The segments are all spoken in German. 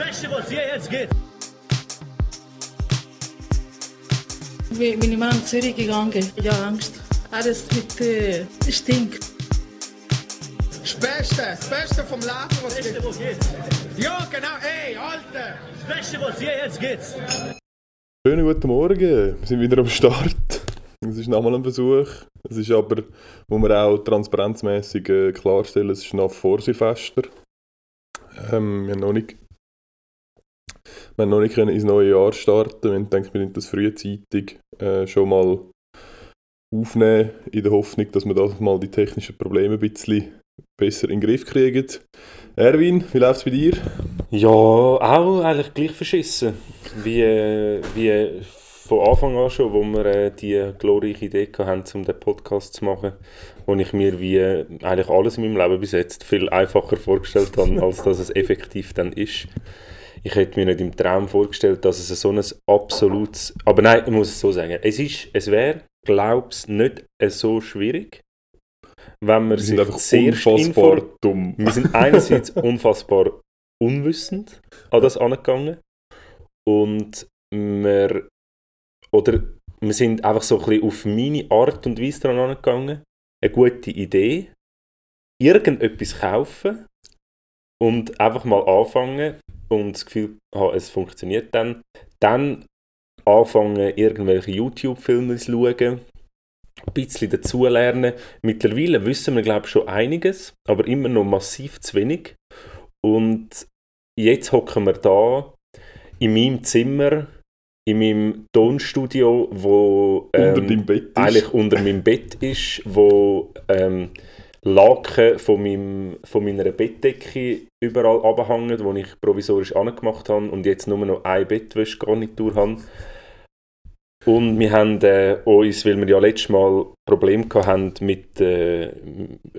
Beste, was hier jetzt geht. Wie bin ich mal nach Zürich gegangen. Ich habe Angst. Alles mit äh, Stink. Das Beste, das Beste vom Leben, was Beste, gibt. was geht. Ja, genau, ey, Alter! Das Beste, was hier jetzt geht. Schönen guten Morgen, wir sind wieder am Start. Es ist nochmal ein Versuch. Es ist aber, muss man auch transparenzmäßig äh, klarstellen, es ist nach vor Silvester. Ähm, wir haben noch nicht, wir noch nicht ins neue Jahr starten. Wir haben gedacht, wir können das frühzeitig äh, schon mal aufnehmen, in der Hoffnung, dass wir das mal die technischen Probleme ein bisschen besser in den Griff kriegen. Erwin, wie läuft es bei dir? Ja, auch eigentlich gleich verschissen. Wie, wie von Anfang an schon, wo wir äh, die glorreiche Idee hatten, um den Podcast zu machen, wo ich mir wie äh, eigentlich alles in meinem Leben bis jetzt viel einfacher vorgestellt habe, als dass es effektiv dann ist. Ich hätte mir nicht im Traum vorgestellt, dass es so ein absolutes... Aber nein, ich muss es so sagen. Es, ist, es wäre, glaube ich, nicht so schwierig, wenn man Wir sind einfach sehr unfassbar dumm. wir sind einerseits unfassbar unwissend an das angegangen und wir, oder wir sind einfach so ein bisschen auf meine Art und Weise daran angegangen. Eine gute Idee, irgendetwas kaufen und einfach mal anfangen und das Gefühl haben, es funktioniert dann. Dann anfangen, irgendwelche YouTube-Filme zu schauen, ein bisschen dazulernen. Mittlerweile wissen wir, glaube ich, schon einiges, aber immer noch massiv zu wenig. Und jetzt hocken wir da in meinem Zimmer, in meinem Tonstudio, wo Unter ähm, deinem Bett ist. eigentlich unter meinem Bett ist, wo ähm, Laken von, meinem, von meiner Bettdecke überall abhängen, wo ich provisorisch angemacht habe und jetzt nur noch eine Bettwäschgarnitur habe. Und wir haben äh, uns, weil wir ja letztes Mal Probleme hatten mit, äh,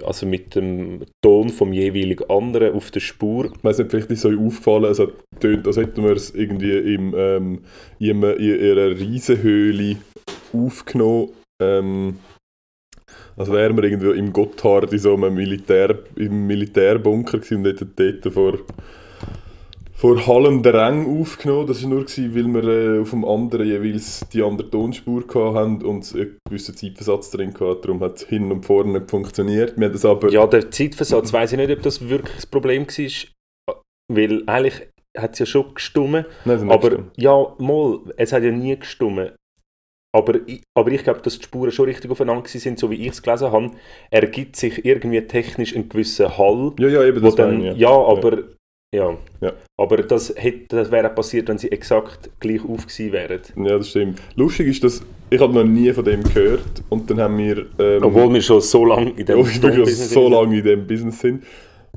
also mit dem Ton vom jeweiligen anderen auf der Spur, Ich weiss nicht, vielleicht ist es euch aufgefallen, es hat tönt, als hätten wir es irgendwie im, ähm, in, einem, in einer Riesenhöhle aufgenommen. Ähm, als wären wir irgendwo im Gotthard in so einem Militär, im Militärbunker gewesen und hätten dort vor, vor hallenden Rängen aufgenommen. Das war nur, gewesen, weil wir äh, auf dem anderen jeweils die andere Tonspur hatten und einen gewissen Zeitversatz drin hatten. Darum hat es hin und vorne nicht funktioniert. Wir das aber... Ja, der Zeitversatz, weiß ich nicht, ob das wirklich das Problem war, weil eigentlich hat es ja schon gestummen, Nein, aber gestimmt. ja, mal, es hat ja nie gestummen. Aber ich, aber ich glaube, dass die Spuren schon richtig aufeinander sind, so wie ich es gelesen habe, ergibt sich irgendwie technisch ein gewisser Hall, Ja, ja, eben das dann, meine ich, ja, aber ja. Ja. Aber das, hätte, das wäre passiert, wenn sie exakt gleich auf gewesen wären. Ja, das stimmt. Lustig ist, dass ich habe noch nie von dem gehört und dann haben wir... Ähm, Obwohl wir schon so lange in dem Tonbusiness so sind. lange in diesem Business sind.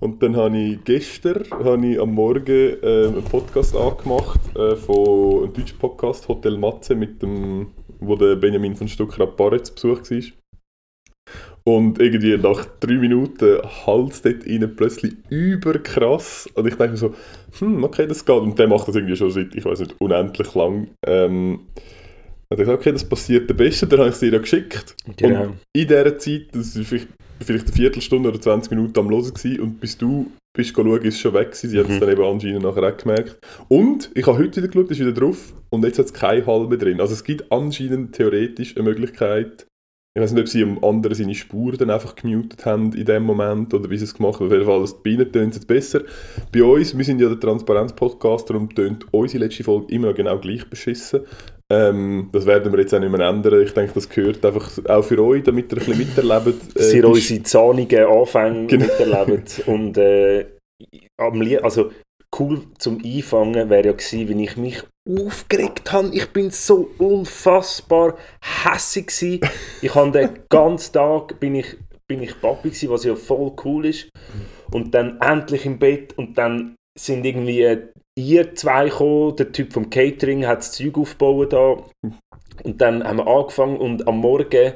Und dann habe ich gestern habe ich am Morgen äh, einen Podcast angemacht äh, von einem deutschen Podcast, Hotel Matze, mit dem, wo der Benjamin von Stuckrad-Barre zu Besuch war. Und irgendwie nach drei Minuten Hals dort rein plötzlich überkrass. Und ich denke mir so, hm, okay, das geht. Und der macht das irgendwie schon seit, ich weiß nicht, unendlich lang. Ähm, und ich dachte, okay, das passiert der Beste, dann habe ich es dir ja geschickt. Genau. Und in dieser Zeit, das war vielleicht, vielleicht eine Viertelstunde oder 20 Minuten am Hören gewesen, und bis du bist schauen, ist es schon weg gewesen. Sie hat es Mhm. dann eben anscheinend nachher auch gemerkt. Und ich habe heute wieder geschaut, ist wieder drauf und jetzt hat es keine Hall mehr drin. Also es gibt anscheinend theoretisch eine Möglichkeit, ich weiß nicht, ob sie am anderen seine Spur dann einfach gemutet haben in dem Moment oder wie sie es gemacht haben. Auf jeden Fall, die Bienen tönt jetzt besser. Bei uns, wir sind ja der Transparenz-Podcast, darum tönt unsere letzte Folge immer noch genau gleich beschissen. Ähm, das werden wir jetzt auch nicht mehr ändern. Ich denke, das gehört einfach auch für euch, damit ihr ein bisschen miterlebt. dass ihr unsere zahnigen Anfänge Genau. miterlebt. Und äh, also cool zum Einfangen wäre ja gewesen, wenn ich mich aufgeregt habe. Ich bin so unfassbar hässig. Ich habe den ganzen Tag bin ich, bin ich Papi gsi, was ja voll cool ist. Und dann endlich im Bett und dann sind irgendwie äh, ihr zwei gekommen, der Typ vom Catering hat das Zeug aufgebaut da. Und dann haben wir angefangen und am Morgen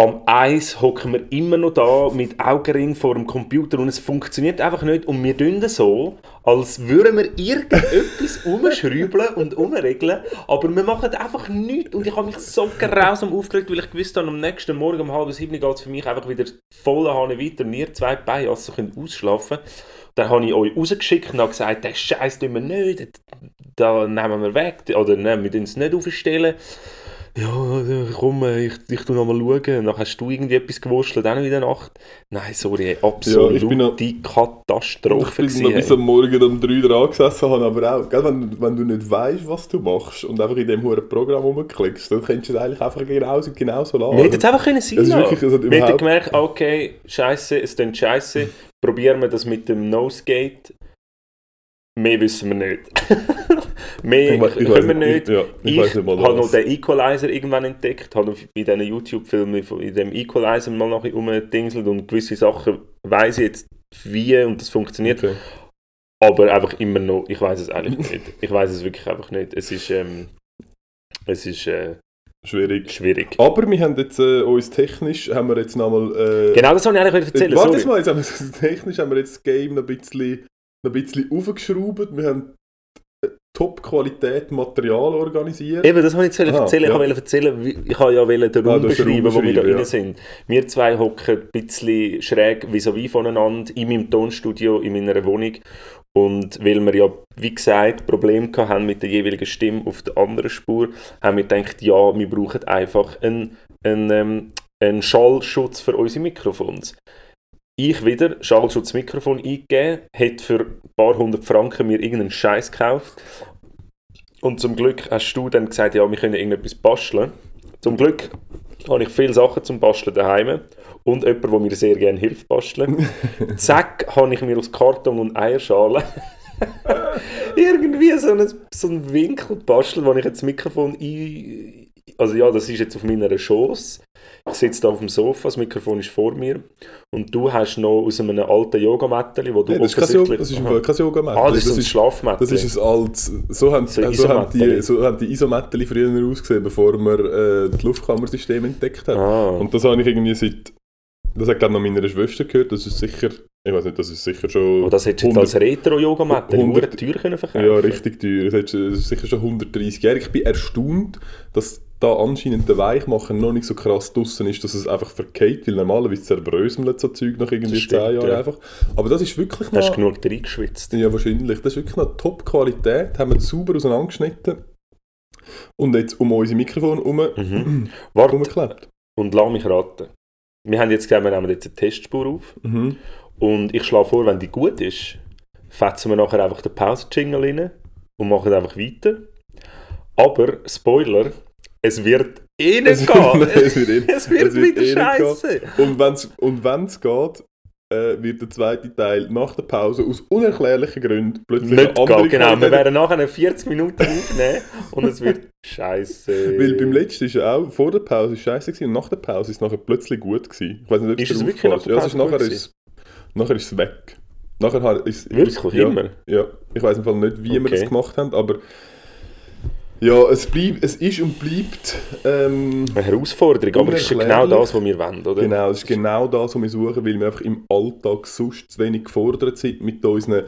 am Eis hocken wir immer noch da mit Augenring vor dem Computer und es funktioniert einfach nicht. Und wir tun so, als würden wir irgendetwas umschrauben und umregeln, aber wir machen einfach nichts. Und ich habe mich so grausam aufgeregt, weil ich gewusst habe, am nächsten Morgen um halb sieben geht es für mich einfach wieder voll Hane weiter und ihr zwei Beijassen könnt ausschlafen. Dann habe ich euch rausgeschickt und habe gesagt, den Scheiß tun wir nicht, da nehmen wir weg, oder nein, wir tun es nicht aufstellen ja, komm, ich, ich tu noch mal schauen. Dann hast du irgendwie etwas gewurschtelt, auch noch in der Nacht. Nein, sorry, absolute Ja, ich bin noch- Katastrophe. Ich bin noch bis am Morgen um 3 dran gesessen, habe aber auch, gell, wenn, wenn du nicht weißt, was du machst und einfach in dem hohen Programm rumklickst, dann kannst du es eigentlich einfach genauso, genauso lassen. Wir hätten es einfach können sein hat Wir hätten gemerkt, okay, scheiße, es klingt scheiße, probieren wir das mit dem Nosegate. Mehr wissen wir nicht. Mehr Ich können wir nicht. ich- ja, ich ich habe noch den Equalizer irgendwann entdeckt, habe bei diesen YouTube-Filmen in dem Equalizer mal noch rumgedingselt und gewisse Sachen weiß ich jetzt wie und das funktioniert. Okay. Aber einfach immer noch, ich weiß es eigentlich nicht. Ich weiß es wirklich einfach nicht. Es ist, ähm, es ist äh, Schwierig. schwierig. Aber wir haben jetzt äh, uns technisch, haben wir jetzt nochmal... Äh, Genau das wollte ich eigentlich erzählen. Warte sorry. mal, jetzt haben wir, technisch haben wir jetzt das Game noch ein bisschen, noch ein bisschen aufgeschraubt. Wir haben äh, Top-Qualität Material organisiert. Eben, das wollte ich jetzt Aha, erzählen. Ich ja. wollte erzählen, wie- ich habe ja wollen den Ah, Raum den beschreiben, wo wir da ja. sind. Wir zwei hocken ein bisschen schräg vis-à-vis voneinander in meinem Tonstudio, in meiner Wohnung. Und weil wir ja, wie gesagt, Probleme haben mit der jeweiligen Stimme auf der anderen Spur, haben wir gedacht, ja, wir brauchen einfach einen, einen, ähm, einen Schallschutz für unsere Mikrofons. Ich wieder Schallschutzmikrofon eingegeben, hätte für ein paar hundert Franken mir irgendeinen Scheiß gekauft. Und zum Glück hast du dann gesagt, ja, wir können irgendetwas basteln. Zum Glück habe ich viele Sachen zum Basteln daheim und jemand, der mir sehr gerne hilft basteln. Zack, habe ich mir aus Karton und Eierschalen irgendwie so einen, so einen Winkel bastelt, wo ich jetzt das Mikrofon ein... Also ja, das ist jetzt auf meiner Schoß. Ich sitze da auf dem Sofa, das Mikrofon ist vor mir. Und du hast noch aus einem alten Yogamattel, wo du Nee, das, ist kein das ist kein yoga ah, das ist so ein Schlafmattel. Das ist ein altes, so haben, So so haben, die, so haben die Isomatteli früher ausgesehen, bevor man äh, das Luftkammersystem entdeckt hat. Ah. Und das habe ich irgendwie seit, das hat glaube ich noch meiner Schwester gehört, das ist sicher, ich weiß nicht, das ist sicher schon... Oh, das hättest du jetzt 100 als Retro-Yoga-Mattel 100 100 teuer können verkaufen Ja, richtig teuer. Das ist sicher schon 130 Jahre. Ich bin erstaunt, dass da anscheinend der Weichmacher noch nicht so krass draussen ist, dass es einfach verkehrt, weil normalerweise zerbröselt so Zeug nach irgendwie Das 10 stimmt, Jahren ja. einfach. Aber das ist wirklich Hast du noch... genug reingeschwitzt? Ja, wahrscheinlich. Das ist wirklich noch Top-Qualität. Haben wir sauber auseinandergeschnitten. Und jetzt um unsere Mikrofon herum, Mhm. Warte, und lass mich raten. Wir haben jetzt gesagt, wir nehmen jetzt eine Testspur auf. Mhm. Und ich schlage vor, wenn die gut ist, fetzen wir nachher einfach den Pause-Jingle rein und machen einfach weiter. Aber, Spoiler, es wird eh nicht Es gehen. wird- es wird eh- es wird es wird wieder eh scheiße. Und wenn es und wenn's geht, äh, wird der zweite Teil nach der Pause aus unerklärlichen Gründen plötzlich Nicht andere gehen, genau. Wir werden nachher eine 40 Minuten aufnehmen und es wird scheiße. Weil beim letzten ist ja auch, vor der Pause scheiße gewesen und nach der Pause ist es nachher plötzlich gut gewesen. Ich weiß nicht, ob Ist es wirklich nach der Ja, es ist Pause nachher ist, nachher ist es weg. Nachher ist Wirklich? ja, Immer? Ja, ich weiß im Fall nicht, wie wir Okay. das gemacht haben, aber ja, es, bleibt, es ist und bleibt ähm, Eine Herausforderung, aber es ist ja genau das, was wir wollen, oder? Genau, das ist genau das, was wir suchen, weil wir einfach im Alltag sonst zu wenig gefordert sind mit unseren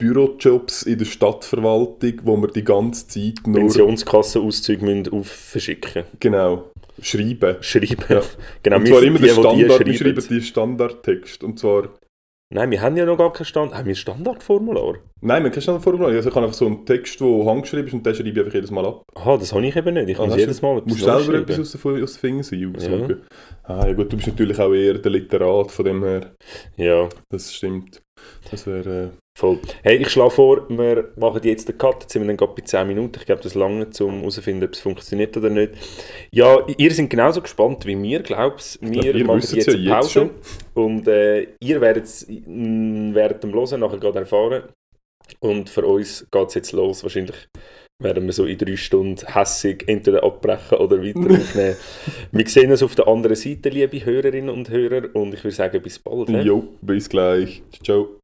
Bürojobs in der Stadtverwaltung, wo wir die ganze Zeit nur Pensionskassenauszüge müssen auf verschicken. genau, schreiben. Schreiben. Ja. Genau, und zwar immer die, den die die Standard, wir schreiben. die Standardtext. Und zwar, Nein, wir haben ja noch gar kein Standard. Haben wir ein Standardformular? nein, man kann Standardformular. Also ich habe einfach so einen Text, der handgeschrieben ist und den schreibe ich einfach jedes Mal ab. Aha, das habe ich eben nicht. Ich Ah, muss jedes du- Mal etwas musst selber etwas aus, den- aus den Fingern saugen. Ah ja gut, du bist natürlich auch eher der Literat, von dem her, Ja, das stimmt. Das wäre... Äh, voll. Hey, ich schlage vor, wir machen jetzt den Cut. Jetzt sind wir dann gerade bei 10 Minuten. Ich glaube, das lange, um herauszufinden, ob es funktioniert oder nicht. Ja, ihr seid genauso gespannt wie wir, glaub's. Wir glaub, machen jetzt eine Pause. jetzt. Und äh, ihr werdet es mm, während dem Hören nachher gerade erfahren. Und für uns geht es jetzt los. Wahrscheinlich werden wir so in drei Stunden hässig entweder abbrechen oder weiter aufnehmen. wir sehen uns auf der anderen Seite, liebe Hörerinnen und Hörer. Und ich würde sagen, bis bald. ne? jo, bis gleich. Ciao.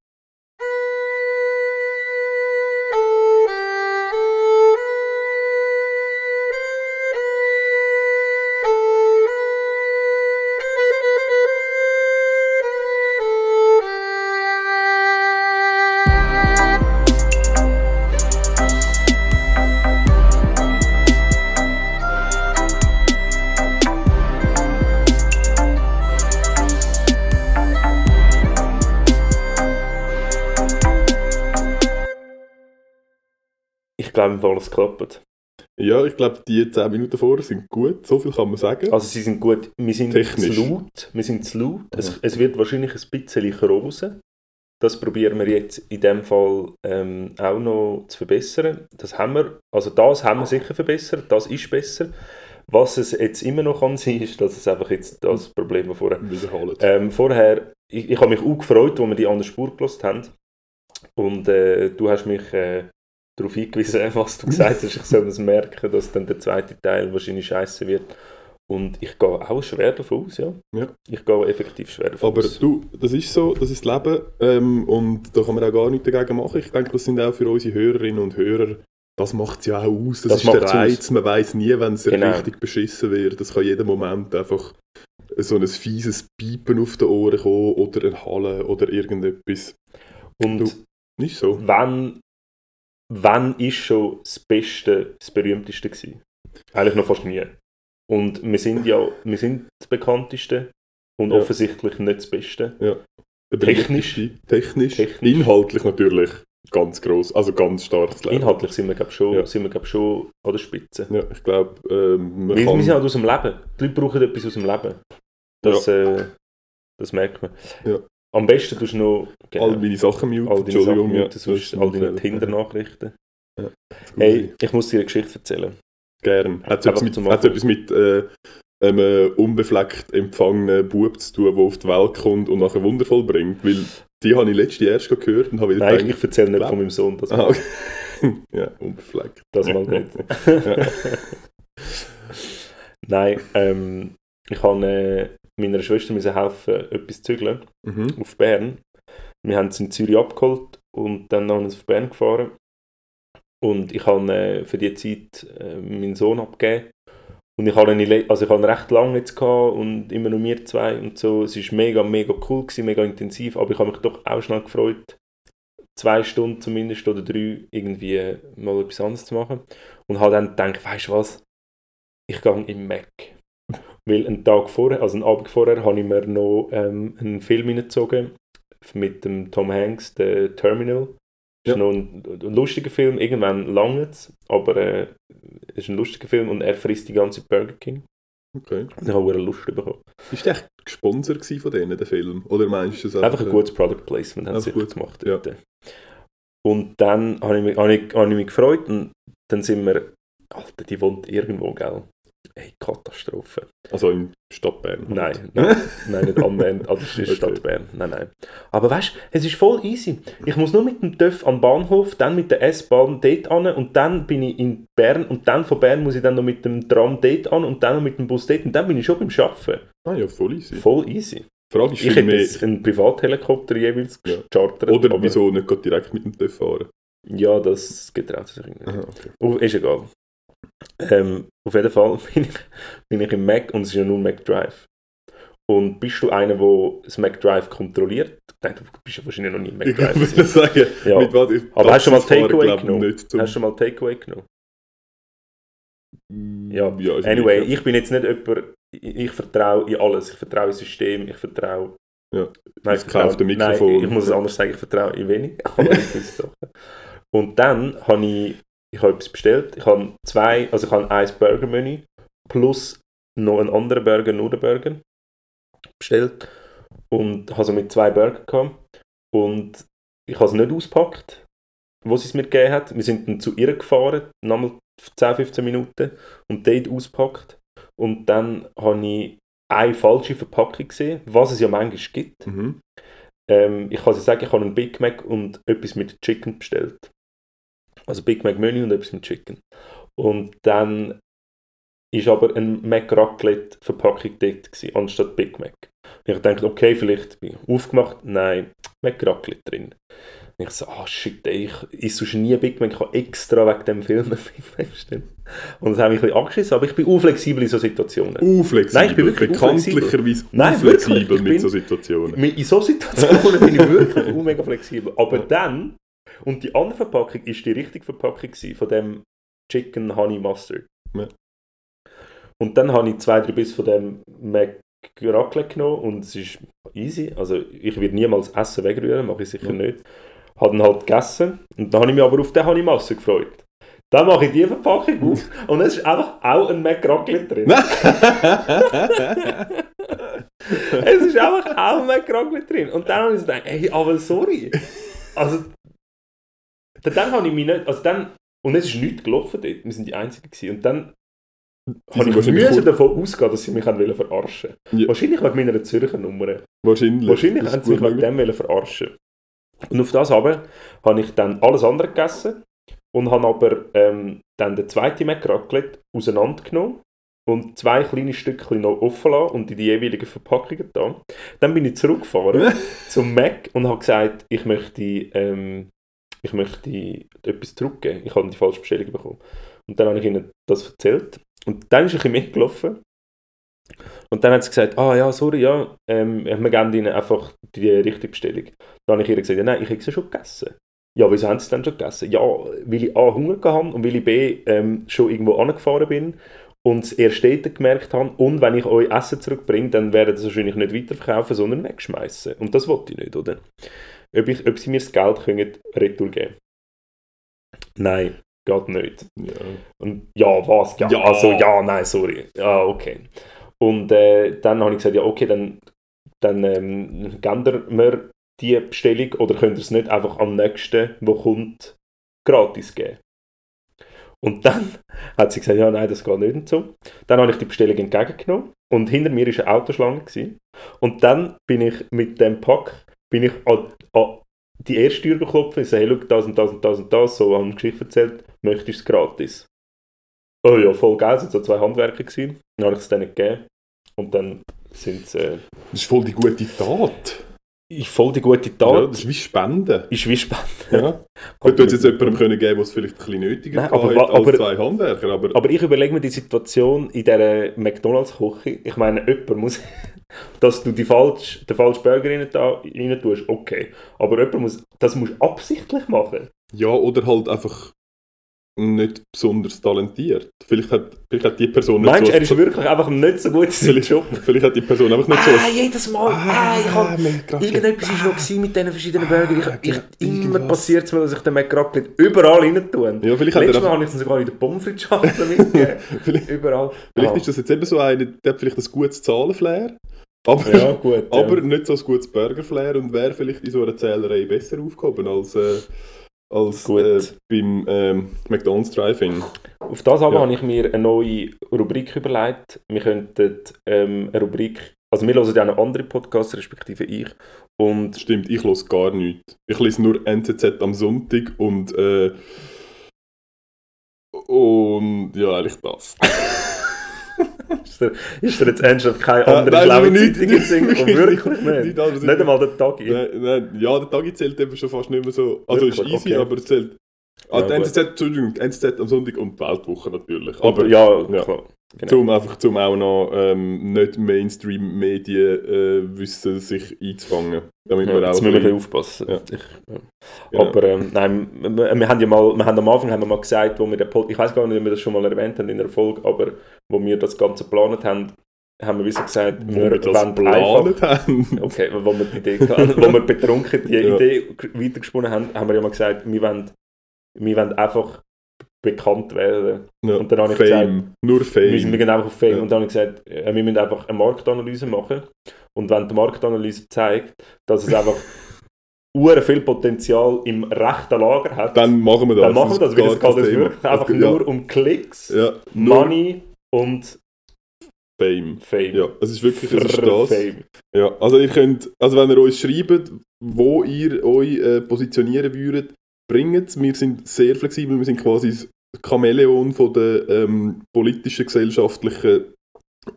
Glaube, im Fall es klappt. Ja, ich glaube, die 10 Minuten vorher sind gut, so viel kann man sagen. Also sie sind gut, wir sind Technisch. zu laut, wir sind zu laut. Es, es wird wahrscheinlich ein bisschen krosen. Das probieren wir jetzt in dem Fall ähm, auch noch zu verbessern. Das haben wir, also das haben wir sicher verbessert, das ist besser. Was es jetzt immer noch kann sein, ist, dass es einfach jetzt das Problem, vorher Wiederholen. Ähm, vorher, ich, ich habe mich auch gefreut, als wir die an der Spur gelassen haben. Und äh, du hast mich äh, darauf hingewiesen, was du gesagt hast. Ich soll es merken, dass dann der zweite Teil wahrscheinlich scheiße wird. Und ich gehe auch schwer davon aus, ja. Ja. Ich gehe effektiv schwer davon Aber aus. du, das ist so, das ist das Leben ähm, und da kann man auch gar nichts dagegen machen. Ich denke, das sind auch für unsere Hörerinnen und Hörer, das macht es ja auch aus. Das, Das ist der Reiz, man weiß nie, wenn es Genau. richtig beschissen wird. Das kann jeden Moment einfach so ein fieses Piepen auf den Ohren kommen oder ein Hallen oder irgendetwas. Und du- Nicht so? wann, wann ist schon das Beste, das Berühmteste gewesen? Eigentlich noch fast nie. Und wir sind ja wir sind das Bekannteste und Ja. offensichtlich nicht das Beste. Der Technisch. Technisch. Technisch. Inhaltlich natürlich ganz groß, also ganz Leben. Inhaltlich sind wir, glaube schon, Ja. sind wir, glaub, schon an der Spitze. Ja, ich glaube, ähm, Wir, kann... wir sind halt aus dem Leben. Die Leute brauchen etwas aus dem Leben. Das, äh, das merkt man. Ja. Am besten tust du noch genau, all meine Sachen muten. all deine Sachen ja, muten, sonst all deine. Tinder-Nachrichten. Ja. Hey, ich muss dir eine Geschichte erzählen. Gern. Hat es etwas etwas mit äh, einem unbefleckt empfangenen Bub zu tun, der auf die Welt kommt und nachher wundervoll bringt? Weil die habe ich letzte erst gehört und habe wieder Nein, ich, gedacht, ich erzähle nicht von meinem Sohn, das, ah, okay. ja, unbefleckt. das mal nicht. Nein, ähm, ich habe meiner Schwester müssen helfen, etwas zu zügeln Mhm. auf Bern. Wir haben es in Zürich abgeholt und dann haben wir auf Bern gefahren. Und ich habe äh, für die Zeit äh, meinen Sohn abgegeben. Und ich habe ihn, also ich habe recht lange jetzt gehabt und immer nur wir zwei und so. Es war mega, mega cool, gewesen, mega intensiv, aber ich habe mich doch auch schnell gefreut, zwei Stunden zumindest oder drei irgendwie mal etwas anderes zu machen. Und habe dann gedacht, weißt du was, ich gehe im Mac. Weil einen Tag vorher, also einen Abend vorher, habe ich mir noch ähm, einen Film hineingezogen mit dem Tom Hanks, der Terminal. Das ist Ja. noch ein, ein lustiger Film, irgendwann lange es, aber äh, es ist ein lustiger Film und er frisst die ganze Burger King. Okay. Ich habe eine Lust bekommen. Ist der echt gesponsert von denen, der Film? Oder meinst du es Einfach ein gutes Product Placement haben sie Einfach gut, gemacht. ja. dort. Und dann habe ich, mich, habe, ich, habe ich mich gefreut und dann sind wir, Alter, die wohnt irgendwo, gell? Hey, Katastrophe. Also in Stadt Bern? Nein, nein, nein, nicht am Bern, also ist Okay. Stadt Bern. Nein, nein. Aber weißt du, es ist voll easy. Ich muss nur mit dem TÜV am Bahnhof, dann mit der S-Bahn dort an und dann bin ich in Bern und dann von Bern muss ich dann noch mit dem Tram dort an und dann noch mit dem Bus dort und dann bin ich schon beim Arbeiten. Ah ja, voll easy. Voll easy. Die Frage ist Ich hätte mehr... jetzt einen Privathelikopter jeweils Ja. gechartert. Oder aber- wieso nicht direkt mit dem TÜV fahren? Ja, das getraut sich nicht. Aha, okay. Ist egal. Ähm, auf jeden Fall bin ich, bin ich im Mac und es ist ja nur Mac Drive. Und bist du einer, der das Mac Drive kontrolliert? Ich denke, du bist ja wahrscheinlich noch nie im Mac Ich Drive. würde gewesen. sagen, Ja. mit was ich Aber hast du mal Takeaway genommen? Zum, Hast du mal Takeaway genommen? Ja. ja ist Anyway, ich bin jetzt nicht jemand, ich, ich vertraue in alles. Ich vertraue ins System, ich vertraue... Ja. Nein, gekaufte Nein, Mikrofon. ich muss es anders sagen, ich vertraue in wenig. aber in gewisse Sachen. Und dann habe ich, ich habe etwas bestellt. Ich habe zwei, also ich habe ein Burger-Menü plus noch einen anderen Burger, nur den Burger bestellt. Und habe so mit zwei Burger gehabt. Und ich habe es nicht ausgepackt, wo sie es mir gegeben hat. Wir sind dann zu ihr gefahren, nochmal 10, 15 Minuten und dort ausgepackt. Und dann habe ich eine falsche Verpackung gesehen, was es ja manchmal gibt. Mhm. Ähm, ich kann dir sagen, ich habe einen Big Mac und etwas mit Chicken bestellt. Also Big Mac Menü und etwas mit Chicken. Und dann ist aber ein Mac Raclette Verpackung dort gewesen, anstatt Big Mac. Und ich dachte, okay, vielleicht bin ich aufgemacht, nein, Mac Raclette drin. Und ich so, ah shit, ey, ich esse sonst nie Big Mac, ich habe extra wegen dem Film Big Mac bestellen. Und das hat mich ein bisschen angeschissen, aber ich bin unflexibel in solchen Situationen. Unflexibel. Nein, ich bin wirklich Bekanntlicherweise unflexibel mit bin- so Situationen. In so Situationen bin ich wirklich mega flexibel. Aber dann, und die andere Verpackung ist die richtige Verpackung von dem Chicken Honey Mustard. Ja. Und dann habe ich zwei, drei Biss von dem Raclette genommen und es ist easy. Also ich werde niemals Essen wegrühren, mache ich sicher Ja. nicht. Habe dann halt gegessen und dann habe ich mich aber auf den Honey Mustard gefreut. Dann mache ich die Verpackung auf und es ist einfach auch ein McRocklet drin. es ist einfach auch ein McRocklet drin. Und dann habe ich so gedacht, ey, aber sorry. Also, dann, habe ich mich nicht, also dann, und es ist nichts gelaufen dort, wir sind die Einzigen gewesen. Und dann habe ich müssen davon ausgehen, dass sie mich haben wollen verarschen Ja. Wahrscheinlich wegen meiner Zürcher Nummer. Wahrscheinlich. Wahrscheinlich haben sie mich wegen dem verarschen. Und auf das aber habe ich dann alles andere gegessen und habe aber ähm, dann den zweiten McRaclette auseinandergenommen und zwei kleine Stückchen noch offen lassen und in die jeweiligen Verpackungen da. Dann bin ich zurückgefahren zum Mac und habe gesagt, ich möchte, ähm, ich möchte etwas zurückgeben. Ich habe die falsche Bestellung bekommen. Und dann habe ich ihnen das erzählt. Und dann ist ein mitgelaufen. Und dann hat sie gesagt, ah ja, sorry, ja, ähm, wir geben ihnen einfach die richtige Bestellung. Dann habe ich ihr gesagt, ja, nein, ich habe sie schon gegessen. Ja, wieso haben sie dann schon gegessen? Ja, weil ich A, Hunger habe und weil ich B, ähm, schon irgendwo angefahren bin und es erst dort gemerkt habe. Und wenn ich euch Essen zurückbringe, dann werden sie es wahrscheinlich nicht weiterverkaufen, sondern wegschmeißen. Und das wollte ich nicht, oder? Ob, ich, ob sie mir das Geld können retour geben Nein, geht nicht. Ja. Und ja, was? Ja, Ja. also ja, nein, sorry. Ja, okay. Und äh, dann habe ich gesagt, ja, okay, dann, dann ähm, ihr mir die Bestellung oder könnt ihr es nicht einfach am nächsten, wo kommt, gratis geben. Und dann hat sie gesagt, ja, nein, das geht nicht und so. Dann habe ich die Bestellung entgegengenommen und hinter mir war eine Autoschlange. Gewesen. Und dann bin ich mit dem Pack bin ich an, an die erste Tür geklopft und so, hey, schau, das und das und das und das, so haben Geschichte erzählt, möchtest du es gratis? Oh ja, voll geil, waren so zwei Handwerker. Gewesen. Dann habe ich es denen gegeben und dann sind sie... Äh, Das ist voll die gute Tat. Ist voll die gute Ja, Tat. das ist wie Spenden. ist wie spannend. Ja. Gut, du hättest jetzt jemandem können geben, was es vielleicht ein bisschen nötiger Nein, aber hat als aber- zwei Handwerker. Aber, Aber ich überlege mir die Situation in dieser McDonalds-Küche. Ich meine, jemand muss, dass du die falsch, den falschen Burger rein, da, rein tust, okay. Aber jemand muss, das musst du absichtlich machen. ja, oder halt einfach nicht besonders talentiert. Vielleicht hat, vielleicht hat die Person nicht Meinst du, so... er ist wirklich einfach nicht so gut in seinem vielleicht, Job? vielleicht hat die Person einfach nicht so... Ah, jedes Mal. Ah, ich hab, McGracklet. irgendetwas war noch gewesen mit diesen verschiedenen Burgern. Ich, ich, immer irgendwas. passiert es mir, dass ich den McGracklet überall rein tue. Ja, vielleicht hat Letztes Mal habe ich es sogar in der Pommes frites mitgegeben. Vielleicht- überall. Vielleicht Ah. ist das jetzt eben so einer, der hat vielleicht ein gutes Zahlenflair, aber, Ja, gut. ja. aber nicht so ein gutes Burgerflair und wäre vielleicht in so einer Zählerei besser aufgehoben als, äh, als äh, beim ähm, McDonald's Drive-In. Auf das aber Ja. habe ich mir eine neue Rubrik überlegt. Wir könnten ähm, eine Rubrik, also wir hören ja auch noch andere Podcasts, respektive ich. Und Stimmt, ich los gar nichts. Ich lese nur NZZ am Sonntag und äh, und ja, eigentlich das. ist dir, ist dir jetzt ernsthaft keine Äh, andere nein, schlaue aber nicht- Zeitung den Sinn Wirklich nicht nicht. anderes. Nicht einmal der Tag. Nein, nein, ja, der Tag zählt eben schon fast nicht mehr so. Also ist Wirklich? easy, Okay. aber es zählt. Ah, Ja, die. NZZ, Entschuldigung, die NZZ am Sonntag und die Weltwoche natürlich. Aber Aber ja, ja. klar. Genau. Zum einfach zum auch noch ähm, nicht Mainstream-Medien äh, wissen, sich einzufangen. Damit Ja, wir jetzt müssen wir aufpassen. Ja. Ich, ja. Genau. Aber ähm, nein, wir, wir haben ja mal, wir haben am Anfang haben wir mal gesagt, wo wir den Pod, ich weiß gar nicht, ob wir das schon mal erwähnt haben in der Folge, aber wo wir das Ganze geplant haben, haben wir wie so gesagt, wo wir das wollen geplant haben. Okay, wo wir die Idee wo wir betrunken die. Idee weitergesponnen haben, haben wir ja mal gesagt, wir wollen, wir wollen einfach bekannt werden. Ja, Und dann habe ich Fame. Nur Wir, Fame. müssen, wir gehen einfach auf Fame. Ja. Und dann habe ich gesagt, äh, wir müssen einfach eine Marktanalyse machen. Und wenn die Marktanalyse zeigt, dass es einfach ure viel Potenzial im rechten Lager hat, dann machen wir das. dann machen wir das, weil es geht Thema. wirklich einfach ja, nur um Klicks, nur Money und Fame. Fame. Ja, es ist wirklich es ist das. Fame. Ja, also ihr könnt, also wenn ihr uns schreibt, wo ihr euch äh, positionieren würdet, bringt es. Wir sind sehr flexibel, wir sind quasi das Chamäleon von der ähm, politischen, gesellschaftlichen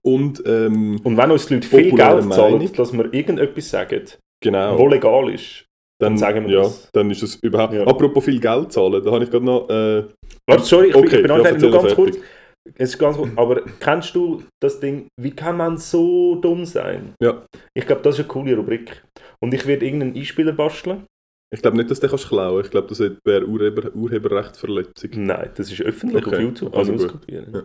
und ähm, Und wenn uns die Leute viel Geld zahlen, dass wir irgendetwas sagen, genau. wo legal ist, dann sagen wir ja, das. dann ist es überhaupt. Ja. Apropos viel Geld zahlen, da habe ich gerade noch. Äh, Warte, sorry, ich bin, Okay, ich bin fertig. Nur ganz kurz. fertig. Es ist ganz kurz. Aber kennst du das Ding, wie kann man so dumm sein? Ja. Ich glaube, das ist eine coole Rubrik. Und ich werde irgendeinen Einspieler basteln. Ich glaube nicht, dass der kannst klauen. Ich glaube, das wäre Urheber, Urheberrechtsverletzung. Nein, das ist öffentlich Okay, auf YouTube. also Also gut. auskopieren. Ja.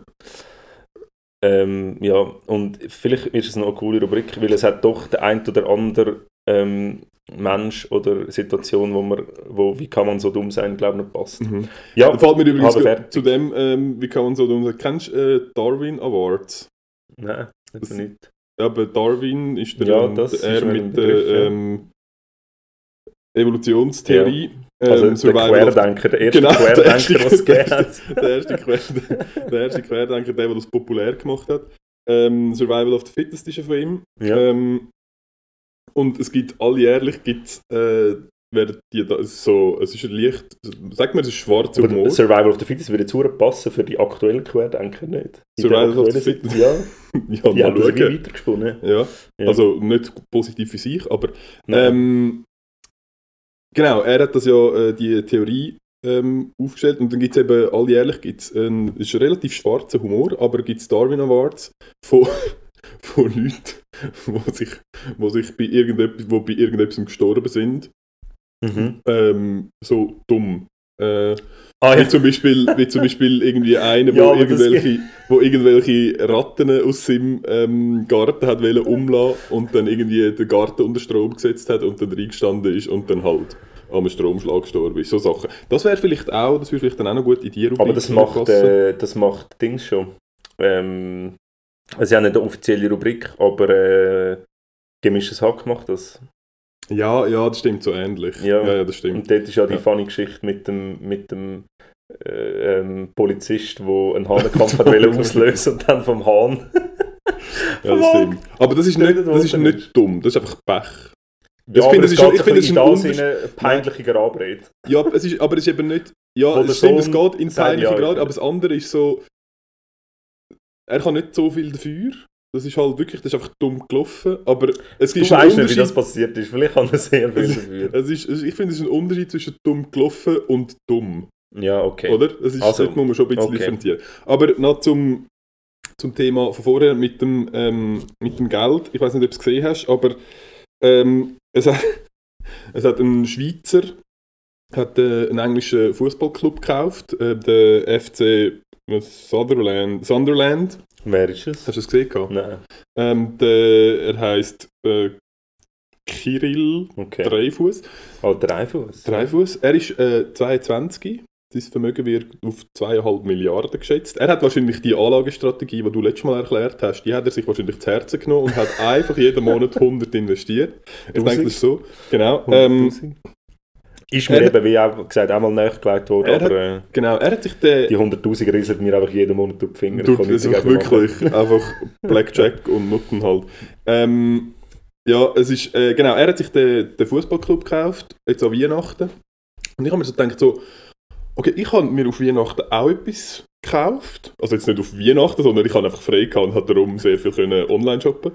Ähm, ja, und vielleicht ist es noch eine coole Rubrik, weil es hat doch der ein oder andere ähm, Mensch oder Situation, wo man, wo, wie kann man so dumm sein, glaube ich, nicht passt. Mhm. Ja, Da fällt mir übrigens fertig. zu dem, ähm, wie kann man so dumm sagen, kennst du äh, Darwin Awards? Nein, das Das- nicht. Ja, aber Darwin ist der, Ja, das er ist mit der ähm, Evolutionstheorie. Also ähm, der Querdenker, der erste Genau, der Querdenker, erste- der erste, Quer, der erste Querdenker, der, der das populär gemacht hat. Ähm, Survival of the Fittest ist ja von ihm. Ja. Ähm, und es gibt alljährlich gibt's, äh, werden die da, so, es ist ein leicht, sag mal, es ist schwarzer Aber Humor. Survival of the Fittest würde zu passen für die aktuellen Querdenker nicht. In der Survival of the Fittest? Ja, ja, die haben das mal wie schauen. weitergesponnen. Ja, Ja. also nicht positiv für sich, aber ähm, genau, er hat das ja äh, die Theorie ähm, aufgestellt und dann gibt es eben alljährlich gibt's einen, es ist ein relativ schwarzer Humor, aber gibt es Darwin Awards von, von Leuten, wo sich, wo sich bei irgendetwas, wo bei irgendetwas gestorben sind, Mhm. ähm, so dumm. Äh, Ah, wie, ja. zum Beispiel, wie zum Beispiel irgendwie einer, Ja, wo, das- irgendwelche, wo irgendwelche Ratten aus seinem ähm, Garten hat wollen umlassen und dann irgendwie den Garten unter Strom gesetzt hat und dann reingestanden ist und dann halt am Stromschlag gestorben ist. So Sachen. Das wäre vielleicht auch, das würde vielleicht dann auch noch gut in die Rubrik Aber das macht, äh, das macht Dings schon. Ähm, also sie haben nicht eine offizielle Rubrik, aber äh, gemischtes Hack macht das. Ja, ja, das stimmt so ähnlich. Ja. ja, ja das stimmt. Und dort ist ja die Ja. funny Geschichte mit dem, mit dem äh, ähm, Polizist, der einen Hahnenkampf hat auslösen und dann vom Hahn. Ja, das stimmt. Aber das ist, nicht, das ist nicht dumm, das ist einfach Pech. Ja, Ich finde, es ist ich finde, es ist ein in Unterschied- das in eine peinliche Grabrede. Ja, es ist, aber es ist eben nicht. Ja, es stimmt, es geht in peinliche ja, Grad, aber das andere ist so. Er kann nicht so viel dafür. Das ist halt wirklich, das ist einfach dumm gelaufen. Aber es Du ist ein weißt nicht, wie das passiert ist. Vielleicht kann er sehr viel dafür. Es ist, ich finde, es ist ein Unterschied zwischen dumm gelaufen und dumm. Ja, okay. Oder? Es ist, Also, dort muss man schon ein bisschen okay. differenzieren. Aber noch zum, zum Thema von vorher mit dem, ähm, mit dem Geld. Ich weiß nicht, ob du es gesehen hast, aber ähm, es, hat, es hat ein Schweizer hat äh, einen englischen Fußballclub gekauft, äh, der FC Sutherland. Sunderland. Wer ist es? Hast du es gesehen? gehabt? Nein. Ähm, der, er heißt äh, Kirill Okay. Dreifuß. Oh, Dreifuß. Dreifuß. Er ist äh, 22. Sein Vermögen wird auf 2,5 Milliarden geschätzt. Er hat wahrscheinlich die Anlagestrategie, die du letztes Mal erklärt hast, die hat er sich wahrscheinlich zu Herzen genommen und hat einfach jeden Monat 100 investiert. Ich denke, das ist so. Genau. Ähm, 100'000. Ist mir er- eben, wie auch gesagt, einmal nachgelegt worden, Er hat- aber äh, genau. Er hat sich den... die 100'000 rieseln mir einfach jeden Monat durch die Finger. Du, das ist dagegen machen. wirklich einfach Blackjack und Nutten halt. Ähm, ja, es ist, äh, genau, er hat sich den, den Fußballclub gekauft, jetzt an Weihnachten. Und ich habe mir so gedacht, so, okay, ich habe mir auf Weihnachten auch etwas gekauft. Also jetzt nicht auf Weihnachten, sondern ich habe einfach frei gehabt und habe darum sehr viel können online shoppen.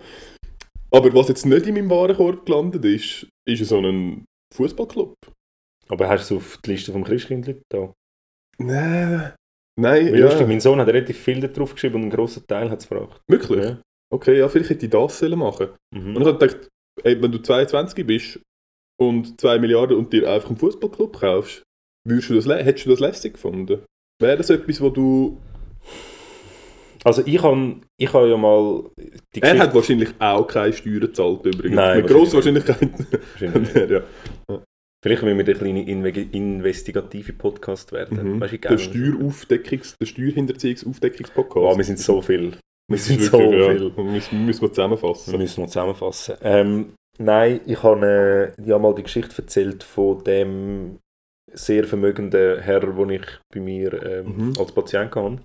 Aber was jetzt nicht in meinem Warenkorb gelandet ist, ist so ein Fußballclub. Aber hast du es auf die Liste vom Christkind da? Nein. Nein, ja. lustig, mein Sohn hat relativ viel drauf geschrieben und einen grossen Teil hat es gebracht. Wirklich? Ja. Okay, ja, vielleicht hätte ich das sollen machen Mhm. Und ich habe gedacht, ey, wenn du 22 bist und 2 Milliarden und dir einfach einen Fußballclub kaufst, würdest du das, hättest du das lässig gefunden? Wäre das etwas, wo du... Also ich habe ich hab ja mal die Er hat wahrscheinlich auch keine Steuern gezahlt übrigens. Nein, Mit grosser wahrscheinlich Wahrscheinlichkeit. wahrscheinlich- ja. Vielleicht müssen wir der kleine Inve- investigative Podcast werden. Mhm. Weißt du, Der. Steueraufdeckungs-, der Steuerhinterziehungsaufdeckungspodcast. Oh, wir sind so viel. Wir Das sind so ja, viel. Müssen, müssen wir zusammenfassen. Müssen wir zusammenfassen. Ähm, nein, ich habe äh, ja mal die Geschichte erzählt von dem sehr vermögenden Herr, den ich bei mir ähm, Mhm. als Patient hatte.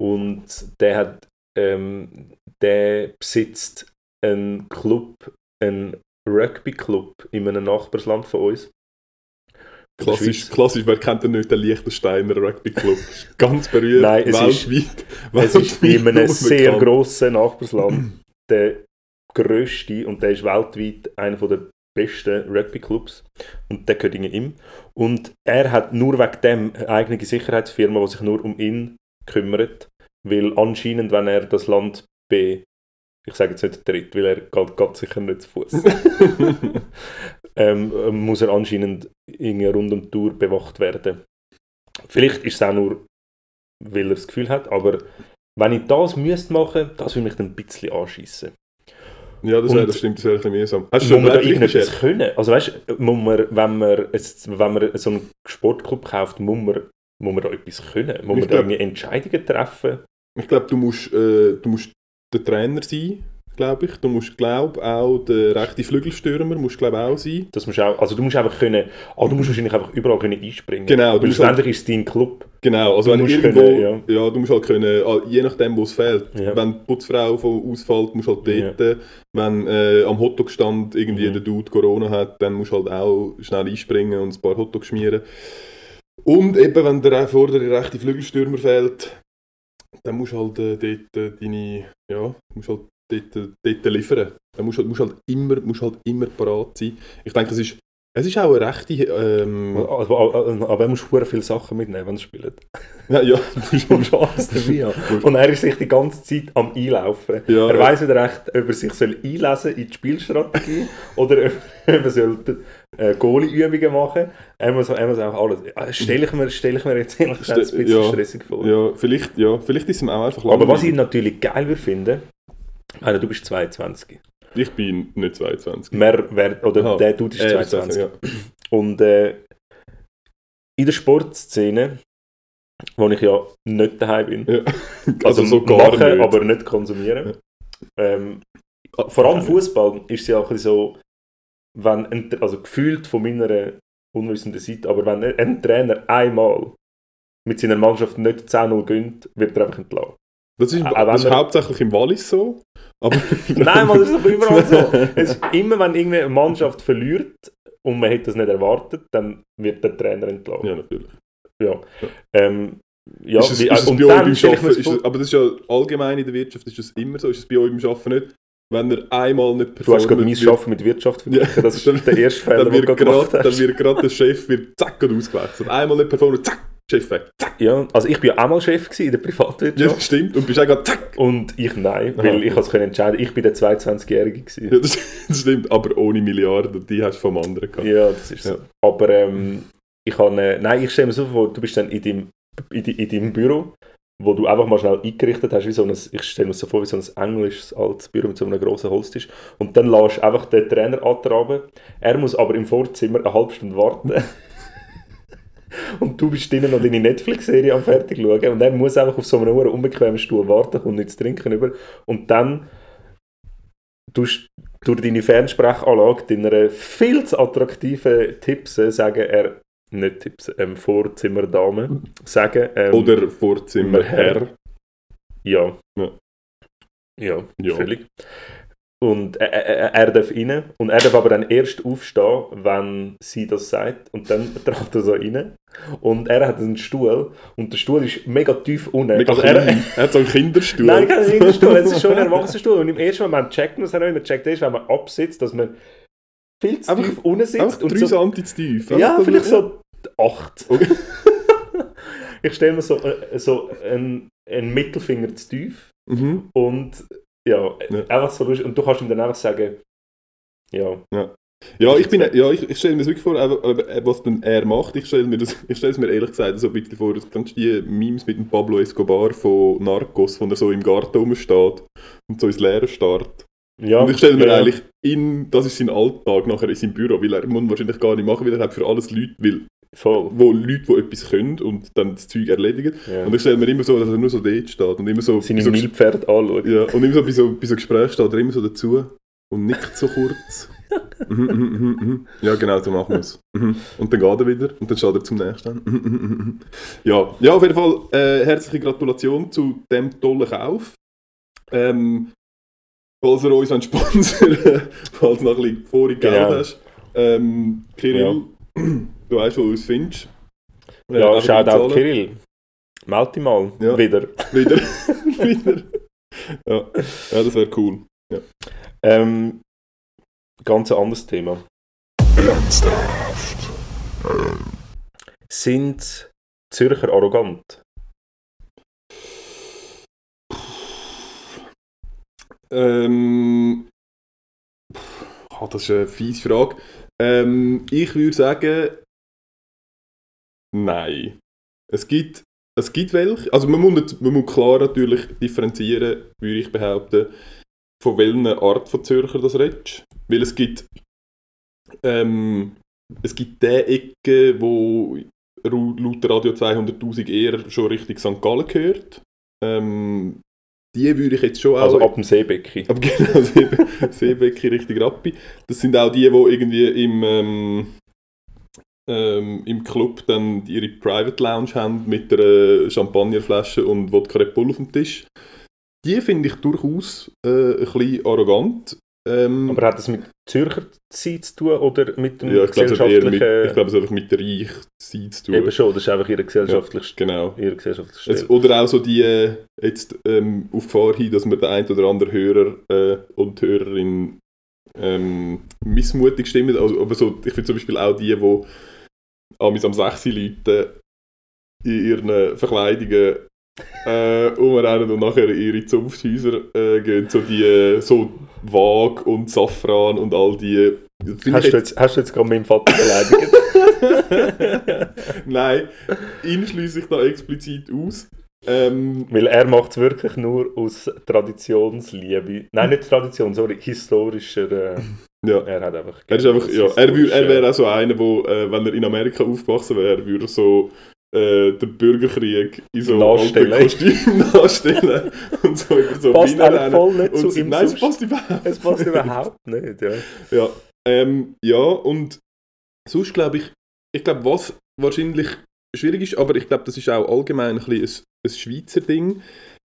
Und der hat, ähm, der besitzt einen Club, einen Rugby-Club in einem Nachbarsland von uns. Klassisch, klassisch, wer kennt denn nicht den Liechtensteiner Rugby Club? Ganz berühmt, Nein, es ist- weltweit. Es ist in einem sehr bekannt. grossen Nachbarsland der grösste und der ist weltweit einer der besten Rugby-Clubs und der gehört ihm. Und er hat nur wegen dem eine eigene Sicherheitsfirma, die sich nur um ihn kümmert, weil anscheinend, wenn er das Land be ich sage jetzt nicht tritt, weil er geht, geht sicher nicht zu Fuß. ähm, muss er anscheinend irgendwie rund um die Tour bewacht werden. Vielleicht ist es auch nur, weil er das Gefühl hat, aber wenn ich das müsste machen, das würde mich dann ein bisschen anschießen. Ja, das, wär, Und- das stimmt, das wäre ein bisschen mühsam. Hast Muss du schon man da irgendetwas können? Also weißt muss man, wenn man, jetzt, wenn man so einen Sportclub kauft, muss man, muss man da etwas können? Muss Ich man da glaub- irgendwie Entscheidungen treffen? Ich glaube, du musst, äh, du musst der Trainer sein, glaube ich. Du musst, glaube auch der rechte Flügelstürmer musst, glaube auch sein. Das musst auch, also du musst einfach können, ah, du musst wahrscheinlich einfach überall können einspringen. Genau, du Weil musst halt- ist es dein Club. Genau, also Du wenn irgendwo, können, ja. du musst halt können, ah, je nachdem, wo es fehlt. Ja. Wenn die Putzfrau von ausfällt, musst du halt dort. Wenn äh, am Hotdog-Stand irgendwie Mhm. der Dude Corona hat, dann musst du halt auch schnell einspringen und ein paar Hotdogs schmieren. Und eben, wenn der vordere rechte Flügelstürmer fehlt, dann musst du halt äh, dort äh, deine, ja, musst halt dort, äh, dort liefern. Dann musst du halt, musst halt immer, musst halt immer parat sein. Ich denke, es ist, es ist auch eine rechte, ähm, Also, aber aber er muss sehr viele Sachen mitnehmen, wenn er spielt. ja, ja, Du musst alles dabei haben. Und er ist sich die ganze Zeit am Einlaufen. Ja, er ja. weiß nicht recht, ob er sich soll einlesen in die Spielstrategie oder ob er soll äh, Goalie-Übungen machen Er muss, er muss auch alles. Äh, Stelle ich mir, stelle ich mir jetzt ehrlich gesagt ein bisschen ja. stressig vor. Ja, vielleicht, ja, vielleicht ist es ihm auch einfach Aber was ich langweilig. natürlich geil würde finden, also du bist 22. Ich bin nicht 22. Mehr, wer, oder Aha. der Dude ist Äh, 22. Ja. Und äh, in der Sportszene, wo ich ja nicht daheim bin, Ja. also, Also so gar machen, nicht. aber nicht konsumieren. Ähm, vor allem Fußball ist es ja auch ein bisschen so, wenn ein, also gefühlt von meiner unwissenden Seite, aber wenn ein Trainer einmal mit seiner Mannschaft nicht 10-0 gönnt, wird er einfach entlassen. Das ist, das ist hauptsächlich im Wallis so. Nein, man, das ist aber überall so. Es ist immer, wenn irgendeine Mannschaft verliert und man hätte das nicht erwartet, dann wird der Trainer entlassen. ja, natürlich. Ja. Ähm, ja, ist es, wie- ist es und bei euch beim Arbeiten, aber das ist ja allgemein in der Wirtschaft, ist das immer so, ist es bei euch beim Arbeiten nicht? Wenn er einmal nicht Du hast gerade mein Schaffen mit Wirtschaft verglichen. Ja, das ist dann- der erste Fehler, dann den du gemacht gerade dann hast. wird gerade der Chef wird zack und ausgewechselt. Einmal nicht performen, zack, Chef weg. Zack. Ja, also ich bin ja auch mal Chef gewesen in der Ja, Privatwirtschaft. das stimmt. Und bist auch gerade zack. Und ich nein, weil Aha. ich es können entscheiden. Ich bin der 22-Jährige gewesen. Ja, das, das stimmt, aber ohne Milliarden, die hast du vom anderen gehabt. Ja, das ist so. Ja. Aber ähm, ich habe, äh, nein, ich stelle mir so vor, du bist dann in deinem, in, in deinem Büro, wo du einfach mal schnell eingerichtet hast, wie so ein, ich stelle mir so vor, wie so ein englisches altes Büro mit so einem grossen Holztisch. Und dann lässt du einfach den Trainer antraben. Er muss aber im Vorzimmer eine halbe Stunde warten. Und du bist drinnen noch deine Netflix-Serie am fertig schauen und er muss einfach auf so einem unbequemen Stuhl warten, kommt nichts trinken über. Und dann tust du durch deine Fernsprechanlage deiner viel zu attraktiven Tipse sagen, er, nicht Tipse, ähm, Vorzimmerdame, sagen, ähm, Oder Vorzimmerherr. ja. Ja. Ja, Ja. völlig. Und er, er, er darf rein und er darf aber dann erst aufstehen, wenn sie das sagt. Und dann trat er so rein. Und er hat einen Stuhl und der Stuhl ist mega tief unten. Mega Also er, Er hat so einen Kinderstuhl. Nein, kein Kinderstuhl, es ist schon ein Erwachsenenstuhl. Und im ersten Moment checkt man es auch nicht, man checkt erst, wenn man absitzt, dass man viel zu Einfach- tief unten sitzt. Einfach und drei so, Santi zu tief. ja, vielleicht so acht. Okay. ich stelle mir so, äh, so einen, einen Mittelfinger zu tief Mhm. und ja, Ja. einfach so lustig. Und du kannst ihm dann einfach sagen, ja, Ja, ich, bin, ja, ich, ich stelle mir das wirklich vor, aber, was denn er macht. Ich stelle mir das, ich stelle es mir ehrlich gesagt so ein bisschen vor, du kennst die Memes mit dem Pablo Escobar von Narcos, wo er so im Garten rumsteht und so ins Leere starrt. ja. und ich stelle mir ja, eigentlich, in, das ist sein Alltag nachher in seinem Büro, weil er muss wahrscheinlich gar nicht machen, weil er hat für alles Leute, weil, Voll. wo Leute, die etwas können und dann das Zeug erledigen. Ja. Und ich stelle mir immer so, dass er nur so dort steht und immer so... Seine so Nilpferde anschauen. ja, und immer so bei so, bei so Gesprächen steht er immer so dazu und nickt so kurz. Mhm, mhm, mhm, ja, genau, so machen wir es. Und dann geht er wieder und dann steht er zum nächsten. Ja, ja, auf jeden Fall äh, herzliche Gratulation zu dem tollen Kauf. Ähm, falls ihr uns sponsern falls du noch ein bisschen vorig Geld Genau. hast. Ähm, Kirill, du weißt, wo du uns findest. Äh, Ja, einfach Shoutout. Kirill. Meld dich mal. Ja. Wieder. Wieder. wieder. Ja. ja, das wäre cool. Ähm, ganz ein anderes Thema. Sind Zürcher arrogant? Ähm, ah, das ist eine fiese Frage. Ähm, ich würde sagen, nein. Es gibt, es gibt welche. Also man muss, nicht, man muss klar natürlich differenzieren, würde ich behaupten. von welcher Art von Zürcher das redest. Weil es gibt, ähm, es gibt die Ecke, wo laut Radio 200'000 eher schon Richtung St. Gallen gehört. Ähm, die würde ich jetzt schon auch... Also ab dem Seebecki. Aber genau, Seebe, Seebecki Richtung Rappi. Das sind auch die, die irgendwie im, ähm, ähm, im Club dann ihre Private Lounge haben mit einer Champagnerflasche und Wodka Red Bull auf dem Tisch. Die finde ich durchaus äh, ein bisschen arrogant. Ähm, Aber hat das mit Zürcher Zeit zu tun oder mit dem ja, ich glaube, es hat eher mit, gesellschaftlichen... ich glaube, es hat einfach mit der Reichszeit zu tun. Eben schon, das ist einfach ihre gesellschaftliche, Genau. ihre gesellschaftliche Es, oder auch so die, äh, jetzt ähm, auf Gefahr hin, dass man der ein oder andere Hörer äh, und Hörerin ähm, missmutig stimmen. Also, aber so, ich finde zum Beispiel auch die, die amigs am 6 Leute in ihren Verkleidungen äh, umrennen und nachher in ihre Zunfthäuser äh, gehen. So die äh, so Wag und Safran und all die. Finde Hast du, jetzt, hast du jetzt gerade meinen Vater beleidigt? Nein, ihn schließe ich da explizit aus. Ähm, Weil er macht es wirklich nur aus Traditionsliebe. Nein, nicht Tradition, sorry, historischer... Äh, ja. er hat einfach... Er ist einfach, ja, er, wür- er wäre auch so einer, wo, äh, wenn er in Amerika aufgewachsen wäre, würde so äh, den Bürgerkrieg in so Nachstellen. Kostümen nachstellen und so über so Passt voll nicht zu ihm Nein, es passt überhaupt Es passt überhaupt nicht, ja. Ja, ähm, ja und sonst glaube ich, ich glaube, was wahrscheinlich schwierig ist, aber ich glaube, das ist auch allgemein ein, ein, ein Schweizer Ding.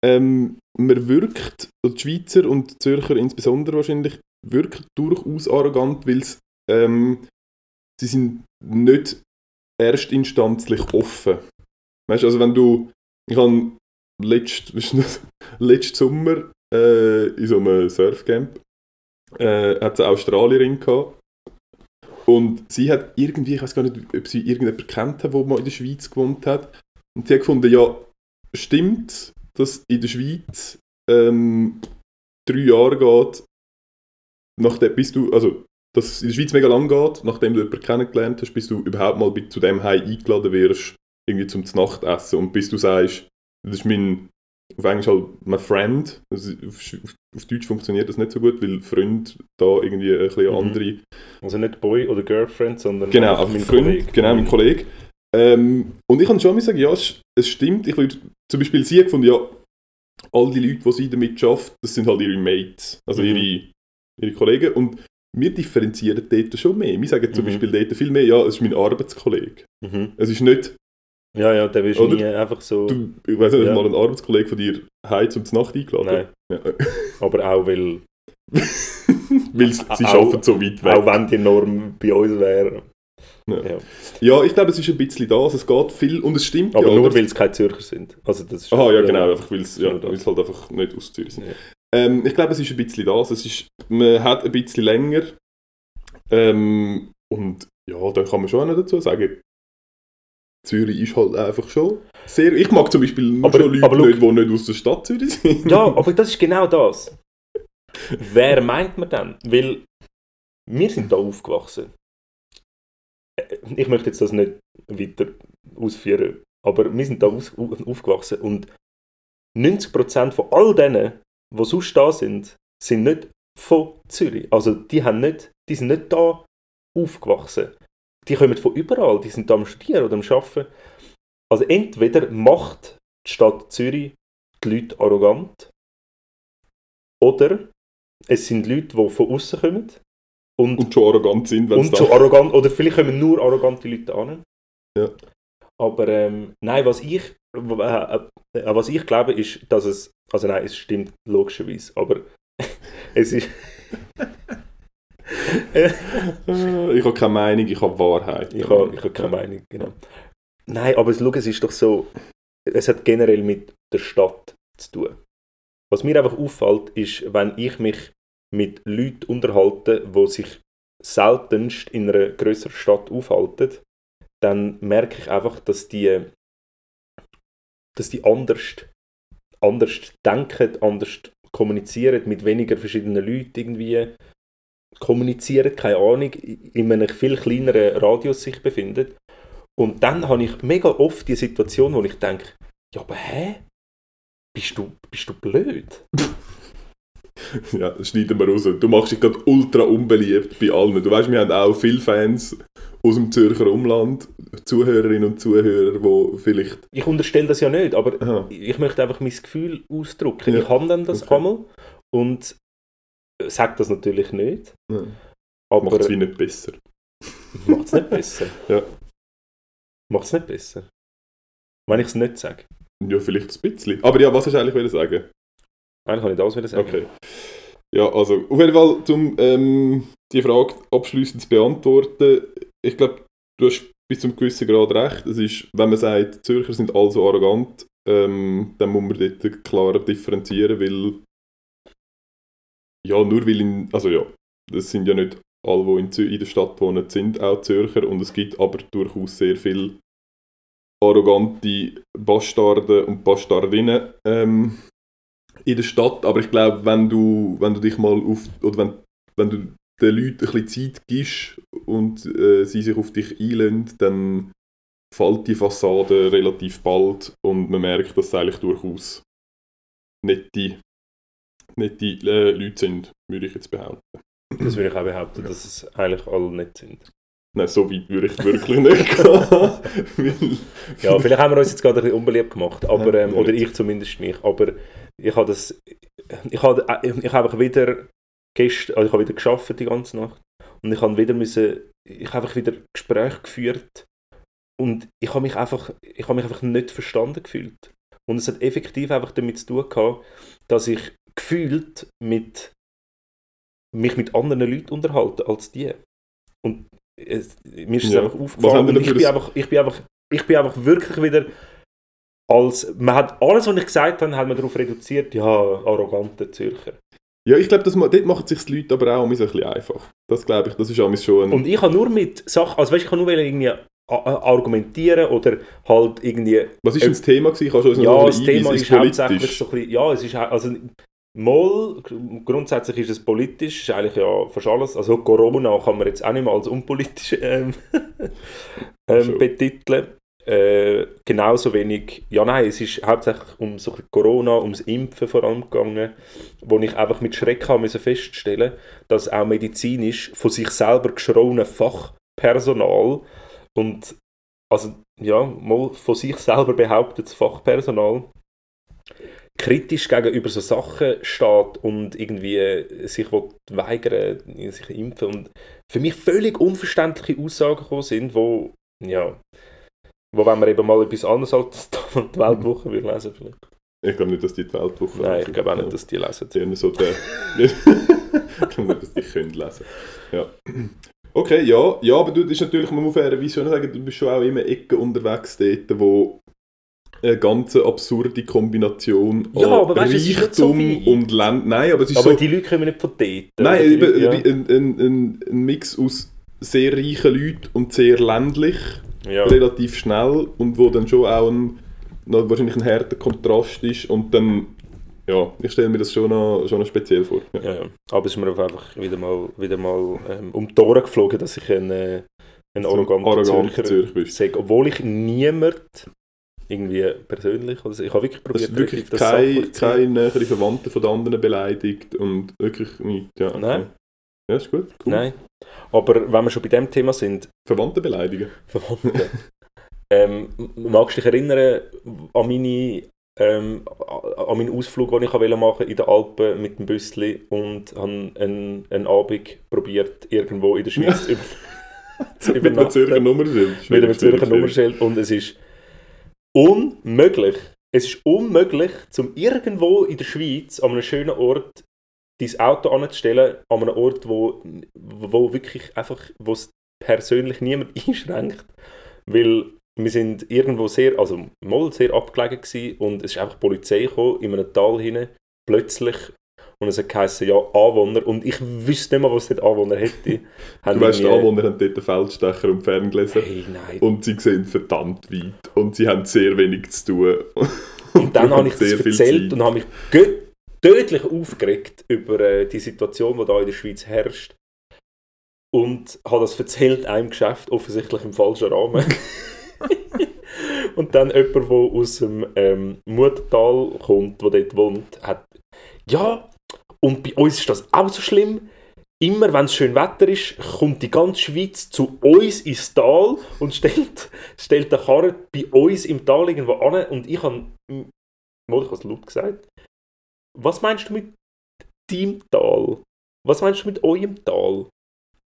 Ähm, man wirkt, die Schweizer und die Zürcher insbesondere wahrscheinlich, wirkt durchaus arrogant, weil ähm, sie sind nicht erstinstanzlich offen. Weißt du, also wenn du, ich habe letzt, letzten Sommer äh, in so einem Surfcamp äh, hat eine Australierin gehabt. Und sie hat irgendwie, ich weiß gar nicht, ob sie irgendjemanden kennt hat, der mal in der Schweiz gewohnt hat. Und sie hat gefunden, ja, stimmt, dass in der Schweiz ähm, drei Jahre geht, nachdem, bis du, also, dass es in der Schweiz mega lang geht, nachdem du jemanden kennengelernt hast, bis du überhaupt mal zu dem Heim eingeladen wirst, irgendwie zum Nachtessen. Und bis du sagst, das ist mein, auf Englisch halt my friend. Also auf, auf Deutsch funktioniert das nicht so gut, weil Freund da irgendwie ein bisschen Mhm. andere Also nicht Boy oder Girlfriend, sondern Genau, also mein mein Freund, Kollege. genau, mein Kollege. Ähm, und ich kann schon mal sagen, ja, es, es stimmt. Ich würde zum Beispiel sie gefunden, ja, all die Leute, die sie damit schafft, das sind halt ihre Mates, also Mhm. ihre, ihre Kollegen. Und wir differenzieren dort schon mehr. Wir sagen zum Mhm. Beispiel dort viel mehr, ja, es ist mein Arbeitskollege. Mhm. Es ist nicht, Ja, ja, der willst du nie einfach so... du, ich weiß nicht, Ja. mal ein Arbeitskollege von dir heim zum Nacht eingeladen. Nein, Ja. aber auch weil... Weil sie Au- arbeiten so weit weg. Auch wenn die Norm bei uns wäre. Ja. Ja. Ja, ich glaube, es ist ein bisschen das. Es geht viel und es stimmt Aber ja. nur, weil es keine Zürcher sind. Also das ist Aha, ja, genau, einfach weil es ja, halt einfach nicht aus Zürich sind. Ähm, ich glaube, es ist ein bisschen das. Es ist, man hat ein bisschen länger. Ähm, und ja, da kann man schon auch noch dazu sagen, Zürich ist halt einfach schon sehr. Ich mag zum Beispiel nur Aber- schon Leute aber nicht, die nicht aus der Stadt Zürich sind. Ja, aber das ist genau das. Wer meint man dann? Weil wir sind da aufgewachsen. Äh, Ich möchte jetzt das nicht weiter ausführen, aber wir sind da aufgewachsen und 90% von all denen, die sonst da sind, sind nicht von Zürich. Also die, haben nicht, die sind nicht da aufgewachsen. Die kommen von überall, die sind da am Studieren oder am Arbeiten. Also entweder macht die Stadt Zürich die Leute arrogant oder es sind Leute, die von außen kommen und, Und schon arrogant sind, wenn und schon arrogant, oder vielleicht kommen nur arrogante Leute an. Ja. Aber ähm, nein, was ich, äh, äh, was ich glaube, ist, dass es, also nein, es stimmt logischerweise, aber es ist, Ich habe keine Meinung, ich habe Wahrheit. ich habe ich hab keine Meinung, genau. Nein, aber es, schau, es ist doch so, es hat generell mit der Stadt zu tun. Was mir einfach auffällt, ist, wenn ich mich mit Leuten unterhalte, die sich seltenst in einer größeren Stadt aufhalten, dann merke ich einfach, dass die, dass die anders, anders denken, anders kommunizieren, mit weniger verschiedenen Leuten irgendwie kommunizieren, keine Ahnung, in einem viel kleineren Radius sich befinden. Und dann habe ich mega oft die Situation, wo ich denke, ja, aber hä? Bist du, bist du blöd? Ja, schneiden wir raus. Du machst dich gerade ultra unbeliebt bei allen. Du weißt, wir haben auch viele Fans aus dem Zürcher Umland, Zuhörerinnen und Zuhörer, die vielleicht... Ich unterstelle das ja nicht, aber Aha. ich möchte einfach mein Gefühl ausdrücken. Ja. Ich habe dann das Okay. einmal und sage das natürlich nicht, Ja, aber Macht es wie nicht besser. macht es nicht besser. Ja. Macht es nicht besser. Wenn ich es nicht sage. Ja, vielleicht ein bisschen. Aber ja, was hast du eigentlich sagen? Eigentlich kann ich das wieder sagen. Okay. Ja, also auf jeden Fall, um ähm, die Frage abschließend zu beantworten, ich glaube, du hast bis zum gewissen Grad recht. Es ist, wenn man sagt, Zürcher sind also arrogant, ähm, dann muss man dort klar differenzieren, weil ja, nur weil in, also ja, das sind ja nicht alle, die in, Zü in der Stadt wohnen, sind auch Zürcher und es gibt aber durchaus sehr viele arrogante Bastarde und Bastardinnen ähm, in der Stadt, aber ich glaube, wenn du, wenn du dich mal auf, oder wenn, wenn du den Leuten ein bisschen Zeit gibst und äh, sie sich auf dich einlösen, dann fällt die Fassade relativ bald und man merkt, dass es eigentlich durchaus nette, nette äh, Leute sind, würde ich jetzt behaupten. Das würde ich auch behaupten, dass es eigentlich alle nicht sind. Nein, so weit würde ich wirklich nicht gehen. Ja, vielleicht haben wir uns jetzt gerade ein bisschen unbeliebt gemacht, aber, Ja, ähm, oder nicht. ich zumindest nicht. Aber ich habe das, ich habe, ich habe einfach wieder gestern, also ich habe wieder geschafft die ganze Nacht und ich habe wieder müssen, ich habe einfach wieder Gespräche geführt und ich habe mich einfach, ich habe mich einfach nicht verstanden gefühlt. Und es hat effektiv einfach damit zu tun gehabt, dass ich gefühlt mit mich mit anderen Leuten unterhalte als die. Und es, mir ist es Ja. einfach Was aufgefallen ich bin, ein- einfach, ich, bin einfach, ich bin einfach wirklich wieder als, man hat alles, was ich gesagt habe, hat man darauf reduziert, ja, arrogante Zürcher. Ja, ich glaube, dort machen sich die Leute aber auch ein bisschen einfach. Das glaube ich, das ist auch schon. Und ich habe nur mit Sachen, also weißt, ich kann nur irgendwie argumentieren oder halt irgendwie was ist denn das Thema gewesen? Kannst du uns noch Ja, ein das Thema einweisen? ist hauptsächlich so ein bisschen, ja, es ist also mal, grundsätzlich ist es politisch, ist eigentlich ja fast alles, also Corona kann man jetzt auch nicht mehr als unpolitisch ähm, ähm, betiteln. Äh, genauso wenig, ja nein, es ist hauptsächlich um so Corona, ums Impfen vor allem gegangen, wo ich einfach mit Schreck habe feststellen, dass auch medizinisch von sich selber geschrauene Fachpersonal und also ja, mal von sich selber behauptetes Fachpersonal kritisch gegenüber so Sachen steht und irgendwie äh, sich weigern, sich impfen und für mich völlig unverständliche Aussagen gekommen sind, wo, ja, wo wenn man eben mal etwas anderes als die Weltwoche würde lesen vielleicht. Ich glaube nicht, dass die die Weltwoche Nein, lesen. ich glaube auch nicht, dass die lesen. Die so der... ich glaube nicht, dass die können lesen. Ja. Okay, ja, ja, aber du, das ist natürlich, man muss fairerweise schon sagen, du bist schon auch immer Ecken unterwegs dort, wo eine ganz absurde Kombination Ja, aber weißt ist nicht so Reichtum und Land... Nein, aber es ist Aber so... die Leute kommen nicht von dort. Nein, eben, Leute, ja. ein, ein, ein, ein Mix aus sehr reichen Leuten und sehr ländlich, Ja. relativ schnell und wo dann schon auch ein, wahrscheinlich ein harter Kontrast ist und dann, ja, ich stelle mir das schon noch, schon noch speziell vor. Ja. Ja, ja. aber es ist mir einfach wieder mal, wieder mal ähm, um die Ohren geflogen, dass ich ein, äh, ein So arroganter arroganter Zürcher Zürcher sage. Obwohl ich niemand irgendwie persönlich, oder so- ich habe wirklich Das probiert, ist wirklich das kein, sachlich zu sehen. kein nähere Verwandte von den anderen beleidigt und wirklich nicht. Ja, okay. Nein. Ja, ist gut. Cool. Nein. Aber wenn wir schon bei dem Thema sind, Verwandte beleidigen. Verwandte. ähm, magst du dich erinnern an, meine, ähm, an meinen Ausflug, den ich wollte machen in den Alpen mit dem Büssli und habe einen, einen Abend probiert, irgendwo in der Schweiz über, zu Mit einem Zürcher übernachten. Nummerschild. Mit einem Zürcher. Nummernschild und es ist unmöglich, es ist unmöglich, zum irgendwo in der Schweiz an einem schönen Ort dein Auto anzustellen, an einem Ort, wo, wo wirklich einfach, wo es persönlich niemand einschränkt, weil wir sind irgendwo sehr, also mal sehr abgelegen gewesen und es ist einfach die Polizei gekommen, in einem Tal hinein, plötzlich und es hat geheißen, ja, Anwohner und ich wüsste nicht mehr, was dort Anwohner hätte. Du weißt, die Anwohner haben dort Feldstecher und Ferngläser. Hey, nein. Und sie sehen verdammt weit. Und sie haben sehr wenig zu tun. Und dann habe ich das Sehr viel erzählt Zeit. und habe mich tödlich aufgeregt über äh, die Situation, die da in der Schweiz herrscht. Und habe das erzählt einem Geschäft, offensichtlich im falschen Rahmen. und dann jemand, der aus dem ähm, Muttertal kommt, der dort wohnt, hat ja, Und bei uns ist das auch so schlimm. Immer wenn es schön Wetter ist, kommt die ganze Schweiz zu uns ins Tal und stellt, stellt den Karren bei uns im Tal irgendwo an. Und ich habe, mal, ich habe es laut gesagt, was meinst du mit deinem Tal? Was meinst du mit eurem Tal?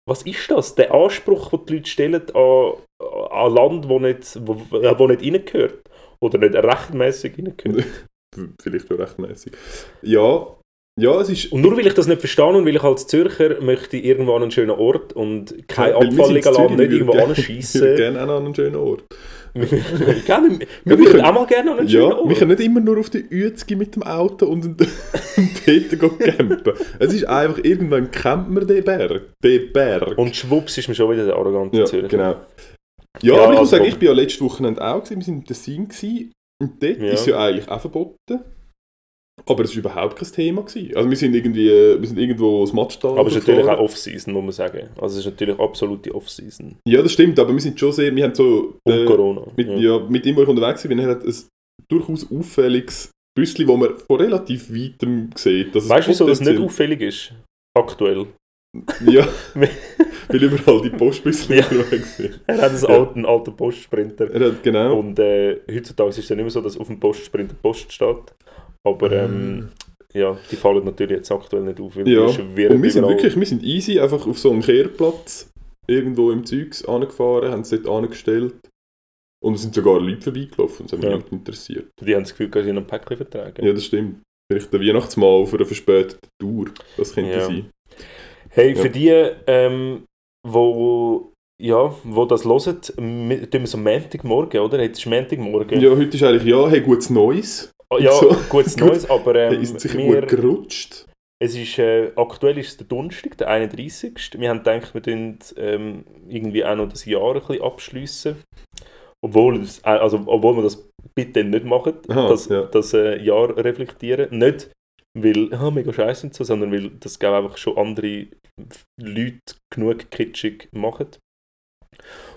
Was ist das? Der Anspruch, den die Leute stellen an, an Land, wo nicht, wo, wo nicht reingehört? Oder nicht rechtmäßig reingehört? Vielleicht auch rechtmäßig. Ja, ja, es ist... Und nur weil ich das nicht verstehe und weil ich als Zürcher möchte irgendwo an einen schönen Ort und kein Weil wir Abfall sind liegen in lassen, nicht wir irgendwo gerne- Wir anschiessen. würden gerne auch an einen schönen Ort. wir wir, Ja, wir wir würden auch mal gerne an einen schönen Ja, Ort. wir können nicht immer nur auf die Uezgi mit dem Auto und, und dort campen. Es ist einfach, irgendwann campt man den Berg. Den Berg. Und schwupps ist mir schon wieder der arrogante ja, Zürcher. genau. Ja, Ja, aber ich muss also- sagen, ich war ja letztes Wochenende auch, gewesen. wir waren in Tessin gewesen, und dort Ja. ist ja eigentlich auch verboten. Aber es war überhaupt kein Thema. Gewesen. Also wir sind irgendwie, äh, wir sind irgendwo das Matschtal Aber es ist natürlich auch Off-Season, muss man sagen. Also es ist natürlich absolute Off-Season. Ja, das stimmt, aber wir sind schon sehr, wir haben so... Und äh, Corona. Mit, ja. ja. mit ihm, wo ich unterwegs bin, er hat ein durchaus auffälliges Büsschen, wo man von relativ weitem sieht. Dass Weißt du, wieso das nicht auffällig ist? Aktuell. Ja, weil überall die Postbüsschen Ja. unterwegs sind. Er hat einen, Ja. alten, alten Postsprinter. Er hat, genau. Und äh, heutzutage ist es ja nicht mehr so, dass auf dem Postsprinter Post steht. Aber ähm, ja, die fallen natürlich jetzt aktuell nicht auf, weil Ja, Und wir sind überall. wirklich, wir sind easy einfach auf so einem Kehrplatz irgendwo im Zeugs angefahren, haben es dort angestellt. Und es sind sogar Leute vorbeigelaufen, das hat mich Ja. nicht interessiert. Die haben das Gefühl, dass sie ein Päckchen vertragen. Ja, das stimmt. Vielleicht der Weihnachtsmahl für eine verspätete Tour. Das könnte Ja. sein. Hey, Ja. für die, ähm, wo, ja, wo das hören, tun wir so Montagmorgen, oder? Jetzt ist Montagmorgen. Ja, heute ist eigentlich, ja, hey, gutes Neues. Ja so. gutes Gut. Neues, aber ähm, ist sicher wir, gerutscht. es ist, äh, aktuell ist es der Donnerstag, der 31. Wir haben gedacht, wir tun ähm, irgendwie auch noch das Jahr ein bisschen abschliessen. Obwohl, das, äh, also, obwohl wir das bitte nicht machen, Aha, das, ja. das äh, Jahr reflektieren. Nicht, weil ah, mega scheiße und so, sondern weil das glaube einfach schon andere Leute genug kitschig machen.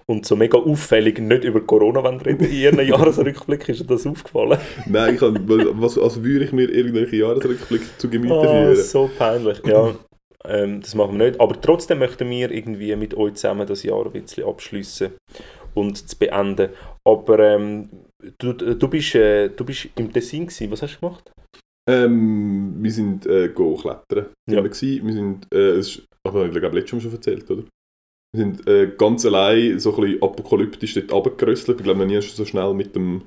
Und so mega auffällig nicht über Corona reden in ihren Jahresrückblick, ist dir das aufgefallen? Nein, ich kann, was, als würde ich mir irgendwelche Jahresrückblicke zu Gemüte Ah, führen. so peinlich. Ja, ähm, das machen wir nicht. Aber trotzdem möchten wir irgendwie mit euch zusammen das Jahr ein bisschen abschliessen und zu beenden. Aber ähm, du, du, bist, äh, du bist im Tessin gewesen. Was hast du gemacht? Ähm, wir sind äh, go klettern. Ja. Wir, gewesen. wir sind, äh, es ist, aber ich glaube, letztes Mal schon erzählt, oder? Wir sind äh, ganz allein so ein bisschen apokalyptisch dort runtergerösselt. Ich glaube, nie schon so schnell mit dem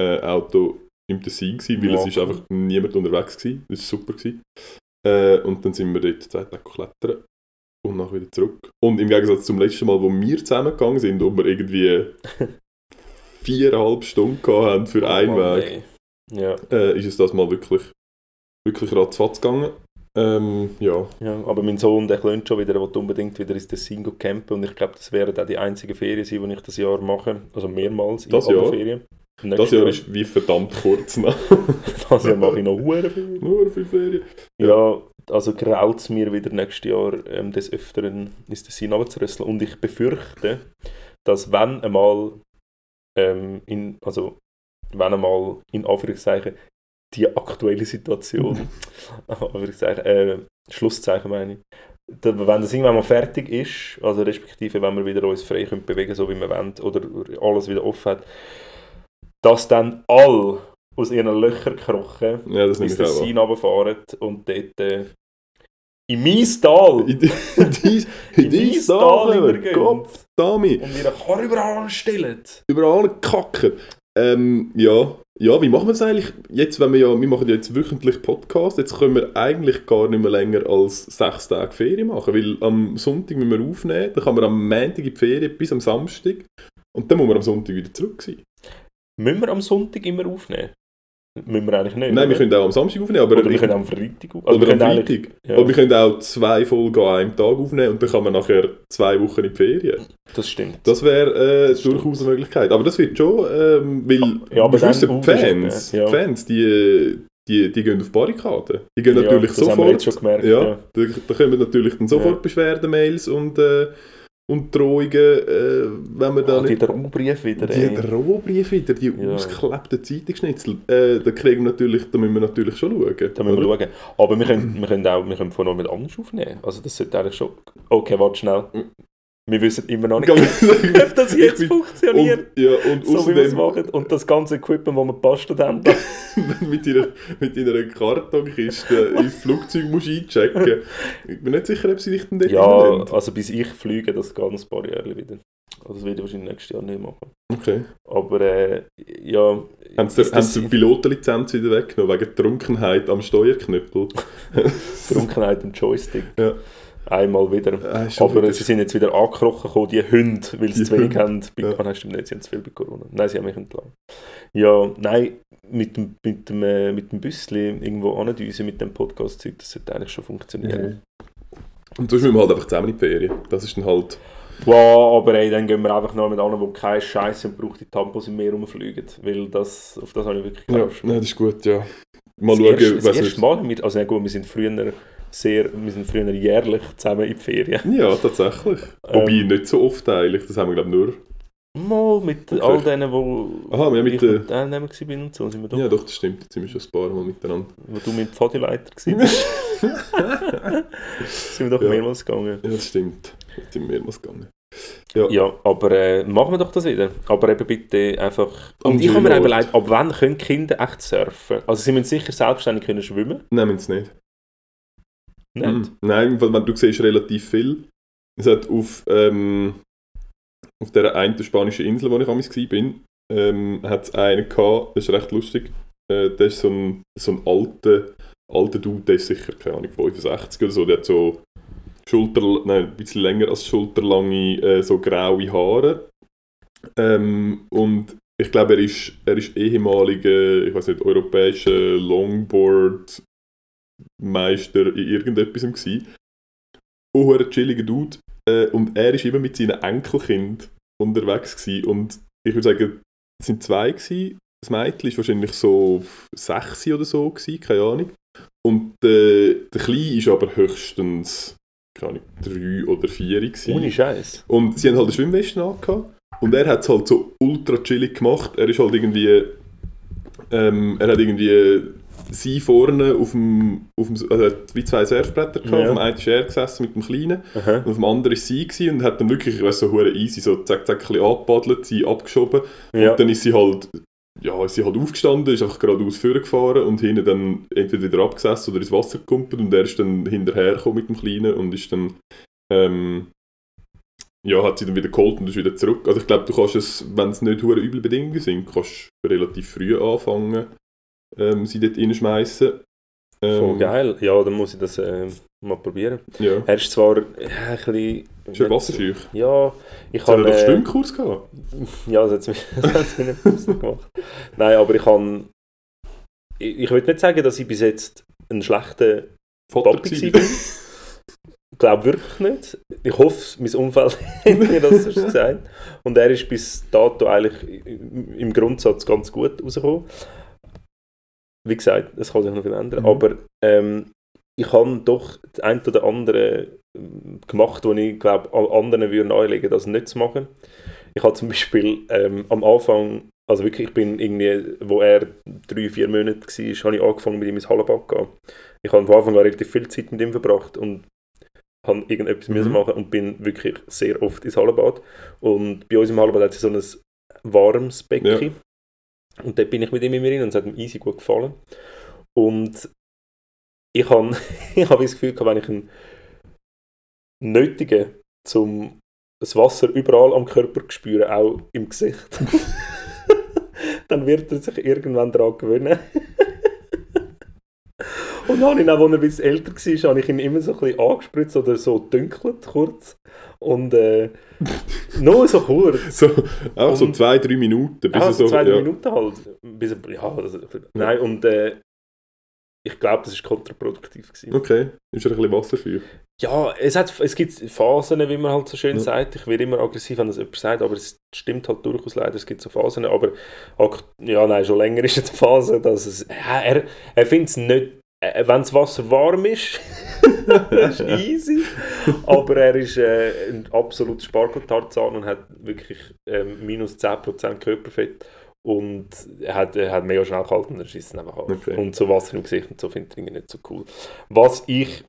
äh, Auto im Tessin gewesen, weil Ja, es ist cool. einfach niemand unterwegs gewesen. Das war super. Gewesen. Äh, und dann sind wir dort zwei Tage klettern und nachher wieder zurück. Und im Gegensatz zum letzten Mal, wo wir zusammengegangen sind, wo wir irgendwie viereinhalb Stunden haben für einen Oh Weg. Ja, äh, ist es das mal wirklich, wirklich ratzfatz gegangen. Ähm, ja. ja, aber mein Sohn, der klönt schon wieder, er will unbedingt wieder ins Tessin campen und ich glaube, das wären auch die einzigen Ferien sein, die ich das Jahr mache. Also mehrmals Das in Jahr? Ferien. Das Nächstes Jahr ist wie verdammt kurz noch. das Jahr mache ich noch hure. Nur für Ferien. Ja, also graut es mir wieder nächstes Jahr ähm, des Öfteren ins Tessin runterzurüsseln. Und ich befürchte, dass wenn einmal, ähm, in, also wenn einmal in Anführungszeichen die aktuelle Situation, Anführungszeichen, äh, Schlusszeichen meine ich, wenn das irgendwann mal fertig ist, also respektive wenn wir wieder uns frei können bewegen so wie wir wollen, oder alles wieder offen hat, dass dann all aus ihren Löchern krochen Ja, das ich auch Tessin runterfahren und dort äh, in mein Tal. In die- in in mein Tal Tal, übergehen. Gott, Dami, und ihre Karre überall anstellen. überall kacken. Ähm, ja. ja, wie machen wir das eigentlich jetzt, wenn wir ja, wir machen ja jetzt wöchentlich Podcast, jetzt können wir eigentlich gar nicht mehr länger als sechs Tage Ferien machen, weil am Sonntag müssen wir aufnehmen, dann kann man am Montag in die Ferien bis am Samstag und dann muss man am Sonntag wieder zurück sein. Müssen wir am Sonntag immer aufnehmen? Müssen wir eigentlich nicht. Nein, wir oder? können auch am Samstag aufnehmen, aber Oder wir können am Freitag auf- also oder wir am Freitag. Ja, Aber wir können auch zwei Folgen an einem Tag aufnehmen und dann kann man nachher zwei Wochen in die Ferien. das stimmt. Das wäre äh, Das durchaus eine Möglichkeit. Aber das wird schon, ähm, weil Ja, aber wissen, Fans, ja. die Fans die, die, die gehen auf Barrikaden. Die gehen Ja, natürlich das haben wir sofort. jetzt schon gemerkt. ja, Ja. Da, da kommen natürlich dann sofort Ja. Beschwerdemails und äh, und Drohungen, äh, wenn man da Ah, die. Drohbrief wieder, Die ey. Wieder, die Ja. ausgeklebten Zeitungsschnitzel, äh, da, kriegen wir natürlich, da müssen wir natürlich schon schauen. Da müssen wir oder? schauen. Aber wir können, wir können auch wir können von noch mit anders aufnehmen. Also das sollte eigentlich schon... Okay, warte schnell. Wir wissen immer noch nicht, ob das jetzt bin- funktioniert. Und, ja, und so wie wir es machen. Und das ganze Equipment, das wir gebastelt haben. mit deiner, mit deiner Kartonkiste ins Flugzeug musst einchecken. Ich bin nicht sicher, ob sie dich dann dort ja, reinnehmen. also bis ich fliege, das ein paar Jahre wieder. Also das werde ich wahrscheinlich nächstes Jahr nicht machen. Okay. Aber äh, ja... Haben sie, haben sie die Pilotenlizenz wieder weggenommen, wegen Trunkenheit am Steuerknüppel? Trunkenheit und Joystick. Ja. Einmal wieder. Schon Aber wieder- sie sind jetzt wieder angekrochen gekommen, die Hunde, weil sie zu wenig haben. Bei, ja. Ah nein, stimmt nicht, sie haben zu viel bei Corona. Nein, sie haben mich entlassen. Ja, nein, mit dem, mit dem, äh, mit dem Büssli irgendwo andüsen mit dem Podcast-Zeug, das sollte eigentlich schon funktionieren. Und sonst müssen wir halt einfach zusammen in die Ferien. Das ist dann halt... Wow, aber ey, dann gehen wir einfach noch mit anderen, die keine Scheiße und braucht die Tampons im Meer rumfliegen. Weil das, auf das habe ich wirklich Ja, keine Lust. nein, das ist gut, ja. Mal das schauen, erste, das was erste. Mal wir, also ja gut, wir sind früher sehr, wir sind früher jährlich zusammen in die Ferien. Ja, tatsächlich. Ähm. Wobei nicht so oft eigentlich, das haben wir glaube ich nur... Mal mit Okay. all denen, wo Aha, ja, mit ich mit Teilnehmer war und so, sind wir doch, Ja doch, das stimmt, jetzt sind wir schon ein paar Mal miteinander. wo du mit Pfadileiter warst. sind wir doch Ja. mehrmals gegangen. Ja, das stimmt. Jetzt sind wir mehrmals gegangen. Ja, Ja, aber äh, machen wir doch das wieder. Aber eben bitte einfach... Und ich habe mir schönen überlegt, ab wann können Kinder echt surfen? Also sie müssen sicher selbstständig können schwimmen. nehmen es nicht. Nicht? Mhm. Nein, du siehst relativ viel. Es hat auf, ähm, auf der einen spanischen Insel, wo ich damals war, ähm, hat es einen gehabt, das ist recht lustig. Äh, der ist so ein, so ein alter, alter Dude, der ist sicher, keine Ahnung, 65 oder so. Der hat so Schulter, nein, ein bisschen länger als schulterlange, äh, so graue Haare. Ähm, und ich glaube, er ist, er ist ehemaliger, ich weiß nicht, europäischer Longboard Meister in irgendetwas gewesen. Auch ein chilliger Dude. Äh, und er ist immer mit seinen Enkelkind unterwegs gewesen. Und ich würde sagen, es sind zwei gewesen. Das Mädchen ist wahrscheinlich so sechs oder so gewesen, keine Ahnung. Und äh, der Kleine ist aber höchstens, keine Ahnung, drei oder vier gewesen. Ohne Scheiß. Und sie haben halt eine Schwimmweste angehabt. Und er hat es halt so ultra chillig gemacht. Er ist halt irgendwie. Ähm, er hat irgendwie sie vorne auf dem. Auf dem also wie zwei Surfbretter gehabt. Ja. Auf dem einen ist er gesessen mit dem Kleinen. Aha. Und auf dem anderen ist sie gewesen und hat dann wirklich, ich weiss, so hure easy, so zack, zack, ein bisschen abgepaddelt, sie abgeschoben. Ja. Und dann ist sie halt. Ja, ist sie halt aufgestanden, ist einfach geradeaus vorgefahren und hinten dann entweder wieder abgesessen oder ins Wasser gekumpelt und er ist dann hinterher gekommen mit dem Kleinen und ist dann ähm, ja, hat sie dann wieder geholt und ist wieder zurück. Also ich glaube, du kannst es, wenn es nicht hure üble Bedingungen sind, kannst du relativ früh anfangen, ähm, sie dort reinschmeißen. Ähm, Voll geil. Ja, dann muss ich das äh, mal probieren. Ja. Er ist zwar äh, ein bisschen... Schön wasserscheuch. Ja, ich er habe... doch Äh, Schwimmkurs gehabt. ja, das hat es mir, nicht gemacht. Nein, aber ich habe... Ich, ich will nicht sagen, dass ich bis jetzt ein schlechter Papi bin. Ich glaube wirklich nicht. Ich hoffe, mein Umfeld hat mir das gesagt. Und er ist bis dato eigentlich im Grundsatz ganz gut rausgekommen. Wie gesagt, es kann sich noch viel ändern. Mhm. Aber ähm, ich habe doch das ein oder andere ähm, gemacht, wo ich glaube, an anderen würde nahelegen, das nicht zu machen. Ich habe zum Beispiel ähm, am Anfang, also wirklich, ich bin irgendwie, wo er drei, vier Monate war, habe ich angefangen mit ihm ins Hallenbad zu gehen. Ich habe von Anfang an relativ viel Zeit mit ihm verbracht und habe irgendetwas Mhm. müssen machen und bin wirklich sehr oft ins Hallenbad. Und bei uns im Hallenbad hat es so ein warmes Becken. Und dort bin ich mit ihm immer rein und es hat ihm easy gut gefallen. Und ich habe hab das Gefühl, gehabt, wenn ich ihn nötige, zum das Wasser überall am Körper zu spüren, auch im Gesicht, dann wird er sich irgendwann daran gewöhnen. Und dann auch, als er ein bisschen älter war, habe ich ihn immer so ein bisschen angespritzt oder so dünkelt kurz. Und äh, nur so kurz. So, auch so Und- zwei, drei Minuten. Bis Ja, er so so, zwei, drei ja. Minuten halt. Bis ja, das, nein, und äh, ich glaube, das war kontraproduktiv. Gewesen. Okay, ist ein bisschen wasserfeucht. Ja, es, hat, es gibt Phasen, wie man halt so schön Ja. sagt. Ich werde immer aggressiv, wenn das jemand sagt, aber es stimmt halt durchaus leider, es gibt so Phasen. Aber ja, nein, schon länger ist es die Phase, dass es. Ja, er er findet es nicht. Äh, wenn das Wasser warm ist, das ist easy. Aber er ist äh, ein absoluter Spargeltarzan und hat wirklich ähm, minus 10% Körperfett. Und er hat, er hat mega schnell gehalten und er schießt einfach ab. Okay. Und so Wasser im Gesicht und so finde ich nicht so cool. Was ich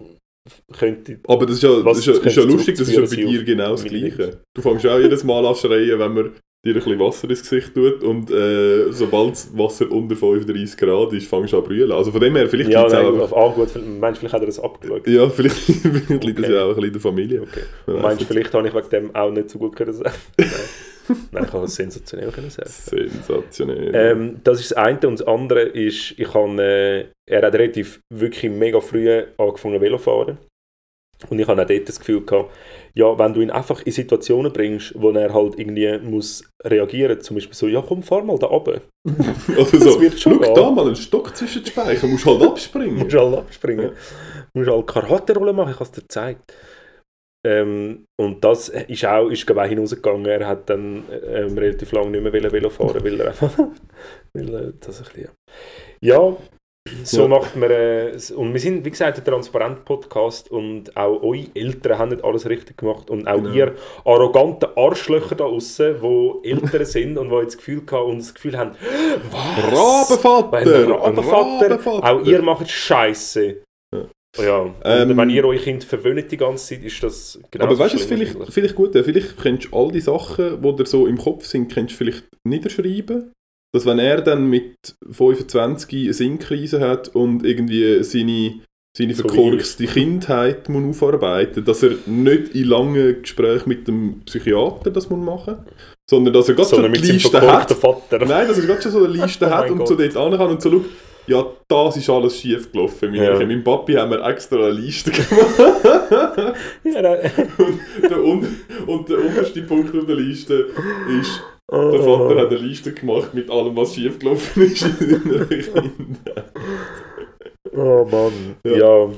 könnte... Aber das ist ja, das ist ja, ist ja lustig, das ist ja bei dir genau das Gleiche. Du fängst auch jedes Mal an zu schreien, wenn man dir ein bisschen Wasser ins Gesicht tut und äh, sobald das Wasser unter 35 Grad ist, fängst du an zu brüllen. Also von dem her, vielleicht Ja, liegt es auch auf, ah, gut, meinst du, vielleicht hat er das abgeschaut? Ja, vielleicht, vielleicht liegt das Okay. ja auch ein bisschen in der Familie. Okay. Meinst du, vielleicht habe ich wegen dem auch nicht so gut können sagen? Nein. Ich habe es sensationell können sagen. Sensationell. Ähm, das ist das eine. Und das andere ist, ich habe, äh, er hat relativ wirklich mega früh angefangen Velo zu fahren. Und ich habe auch dort das Gefühl gehabt, ja, wenn du ihn einfach in Situationen bringst, wo er halt irgendwie muss reagieren, zum Beispiel so, ja komm, fahr mal da runter. Oder das so, wird schon schau da mal einen Stock zwischen die Speichen, musst halt abspringen. musst halt abspringen. Musst halt Karate-Rolle machen, ich habe es dir gezeigt. Ähm, und das ist auch, ist glaube ich, hinausgegangen. Er hat dann ähm, relativ lange nicht mehr wollen Velo fahren, weil er einfach weil, äh, das ein bisschen, ja, so Ja. macht man äh, und wir sind, wie gesagt, ein Transparent-Podcast und auch eure Eltern haben nicht alles richtig gemacht und auch Genau. ihr arroganten Arschlöcher da außen, die Eltern sind und die jetzt das Gefühl, gehabt und das Gefühl haben, was? Rabenvater! Rabenvater, Rabenvater! auch ihr macht Scheiße. Ja. Und Ähm, wenn ihr euer Kind verwöhnt die ganze Zeit, ist das genau Aber weißt du, was vielleicht, vielleicht gut? Vielleicht könntest du all die Sachen, die dir so im Kopf sind, könntest du vielleicht niederschreiben. Dass wenn er dann mit 25 eine Sinnkrise hat und irgendwie seine, seine verkorkste Kindheit muss aufarbeiten dass er nicht in langen Gesprächen mit dem Psychiater das muss machen sondern dass er gerade schon seinem Liste hat. Vater. Nein, dass er gerade schon so eine Liste Oh hat und Gott. so dort an kann und so schaut, ja, das ist alles schief gelaufen. Mit Ja. Meinem Papi haben wir extra eine Liste gemacht. Ja, und, der un und der unterste Punkt auf der Liste ist, der Oh. Vater hat eine Liste gemacht mit allem, was schief gelaufen ist in oh Mann. Ja. Ja.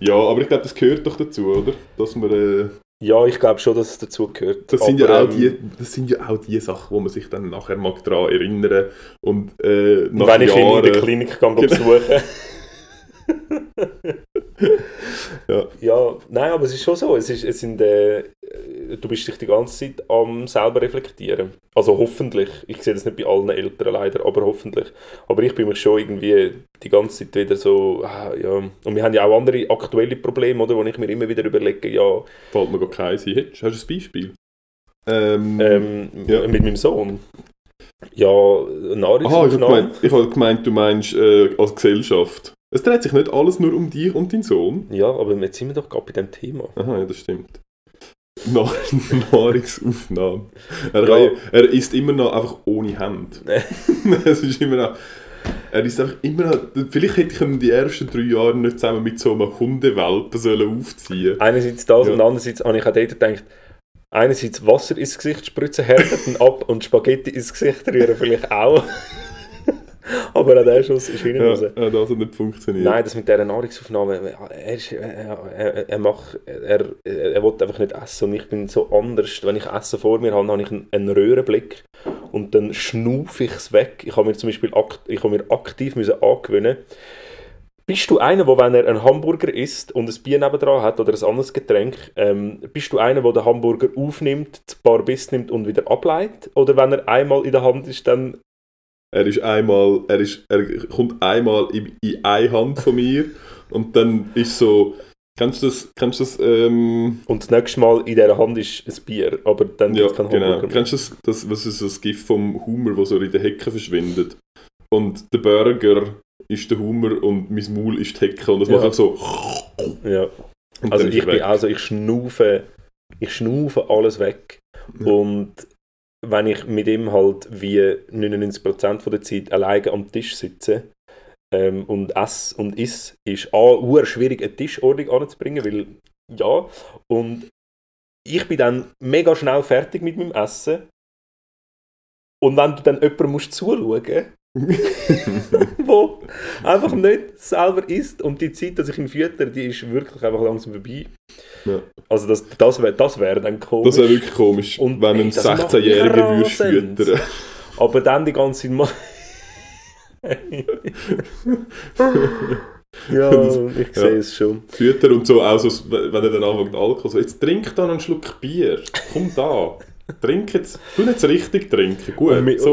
Ja, aber ich glaube, das gehört doch dazu, oder? Dass man, äh, ja, ich glaube schon, dass es dazu gehört. das, sind Aber, ja auch ähm, die, das sind ja auch die Sachen, wo man sich dann nachher mag daran erinnern und äh, nach Wenn ich ihn in der Jahren- Klinik gehe, Genau. besuchen Ja. Ja, nein, aber es ist schon so. Es ist, es sind, äh, du bist dich die ganze Zeit am selber reflektieren. Also hoffentlich. Ich sehe das nicht bei allen Eltern leider, aber hoffentlich. Aber ich bin mir schon irgendwie die ganze Zeit wieder so, ah, ja. Und wir haben ja auch andere aktuelle Probleme, oder, wo ich mir immer wieder überlege, ja, Fällt mir gar keins ein. Hast du ein Beispiel? Ähm, ähm, Ja. mit meinem Sohn. Ja, Aha, ich habe Nahrungsaufnahme. gemeint, ich hab gemeint, du meinst äh, als Gesellschaft. Es dreht sich nicht alles nur um dich und deinen Sohn. Ja, aber jetzt sind wir doch gerade bei dem Thema. Aha, ja, das stimmt. Na Nahrungsaufnahme. Er, Ja. er isst immer noch einfach ohne Hände. es ist immer noch... Er ist einfach immer noch... Vielleicht hätte ich ihn die ersten drei Jahre nicht zusammen mit so einem Hundewelpen sollen aufziehen Einerseits das Ja. und andererseits habe ich auch dort gedacht, einerseits Wasser ins Gesicht spritzen, härtet ihn ab und Spaghetti ins Gesicht rühren vielleicht auch. Aber auch der Schuss ist hinten Ja, raus. ja, das hat nicht funktioniert. Nein, das mit dieser Nahrungsaufnahme, er, ist, er, er, er, macht, er, er will einfach nicht essen und ich bin so anders. Wenn ich Essen vor mir habe, habe ich einen, einen Röhrenblick und dann schnufe ich es weg. Ich habe mir zum Beispiel akt, ich habe mir aktiv müssen angewöhnen bist du einer, der, wenn er einen Hamburger isst und ein Bier nebendran hat oder ein anderes Getränk, ähm, bist du einer, der den Hamburger aufnimmt, ein paar Biss nimmt und wieder ableitet? Oder wenn er einmal in der Hand ist, dann Er ist einmal, er ist, er kommt einmal in, in eine Hand von mir und dann ist so, kennst du das, kennst du das, ähm, und das nächste Mal in dieser Hand ist ein Bier, aber dann ja, gibt es keinen genau, Hamburger mehr. kennst du das, das, was ist das Gift vom Hummer, wo so in den Hecken verschwindet und der Burger ist der Hummer und mein Maul ist die Hecke und das Ja. macht auch so Ja. Also ist ich er bin also ich schnufe, ich schnufe alles weg. Ja. Und wenn ich mit ihm halt wie 99% von der Zeit alleine am Tisch sitze ähm, und esse und iss, ist A, schwierig eine Tischordnung anzubringen, weil ja, und ich bin dann mega schnell fertig mit meinem Essen. Und wenn du dann jemandem musst zuschauen wo einfach nicht selber isst und die Zeit, dass ich ihn fütter, die ist wirklich einfach langsam vorbei. Ja. Also das, das wäre das wär dann komisch. Das wäre wirklich komisch, Und, wenn ey, ein das macht mich 16-Jähriger würdest füttern. Aber dann die ganze Zeit mal... Ja, ich sehe Ja. es schon. Hüter und so, auch so, wenn er dann anfängt Alkohol, so, jetzt trink da noch einen Schluck Bier, komm da, trink jetzt, tu jetzt richtig trinken, gut, Und, mi- so.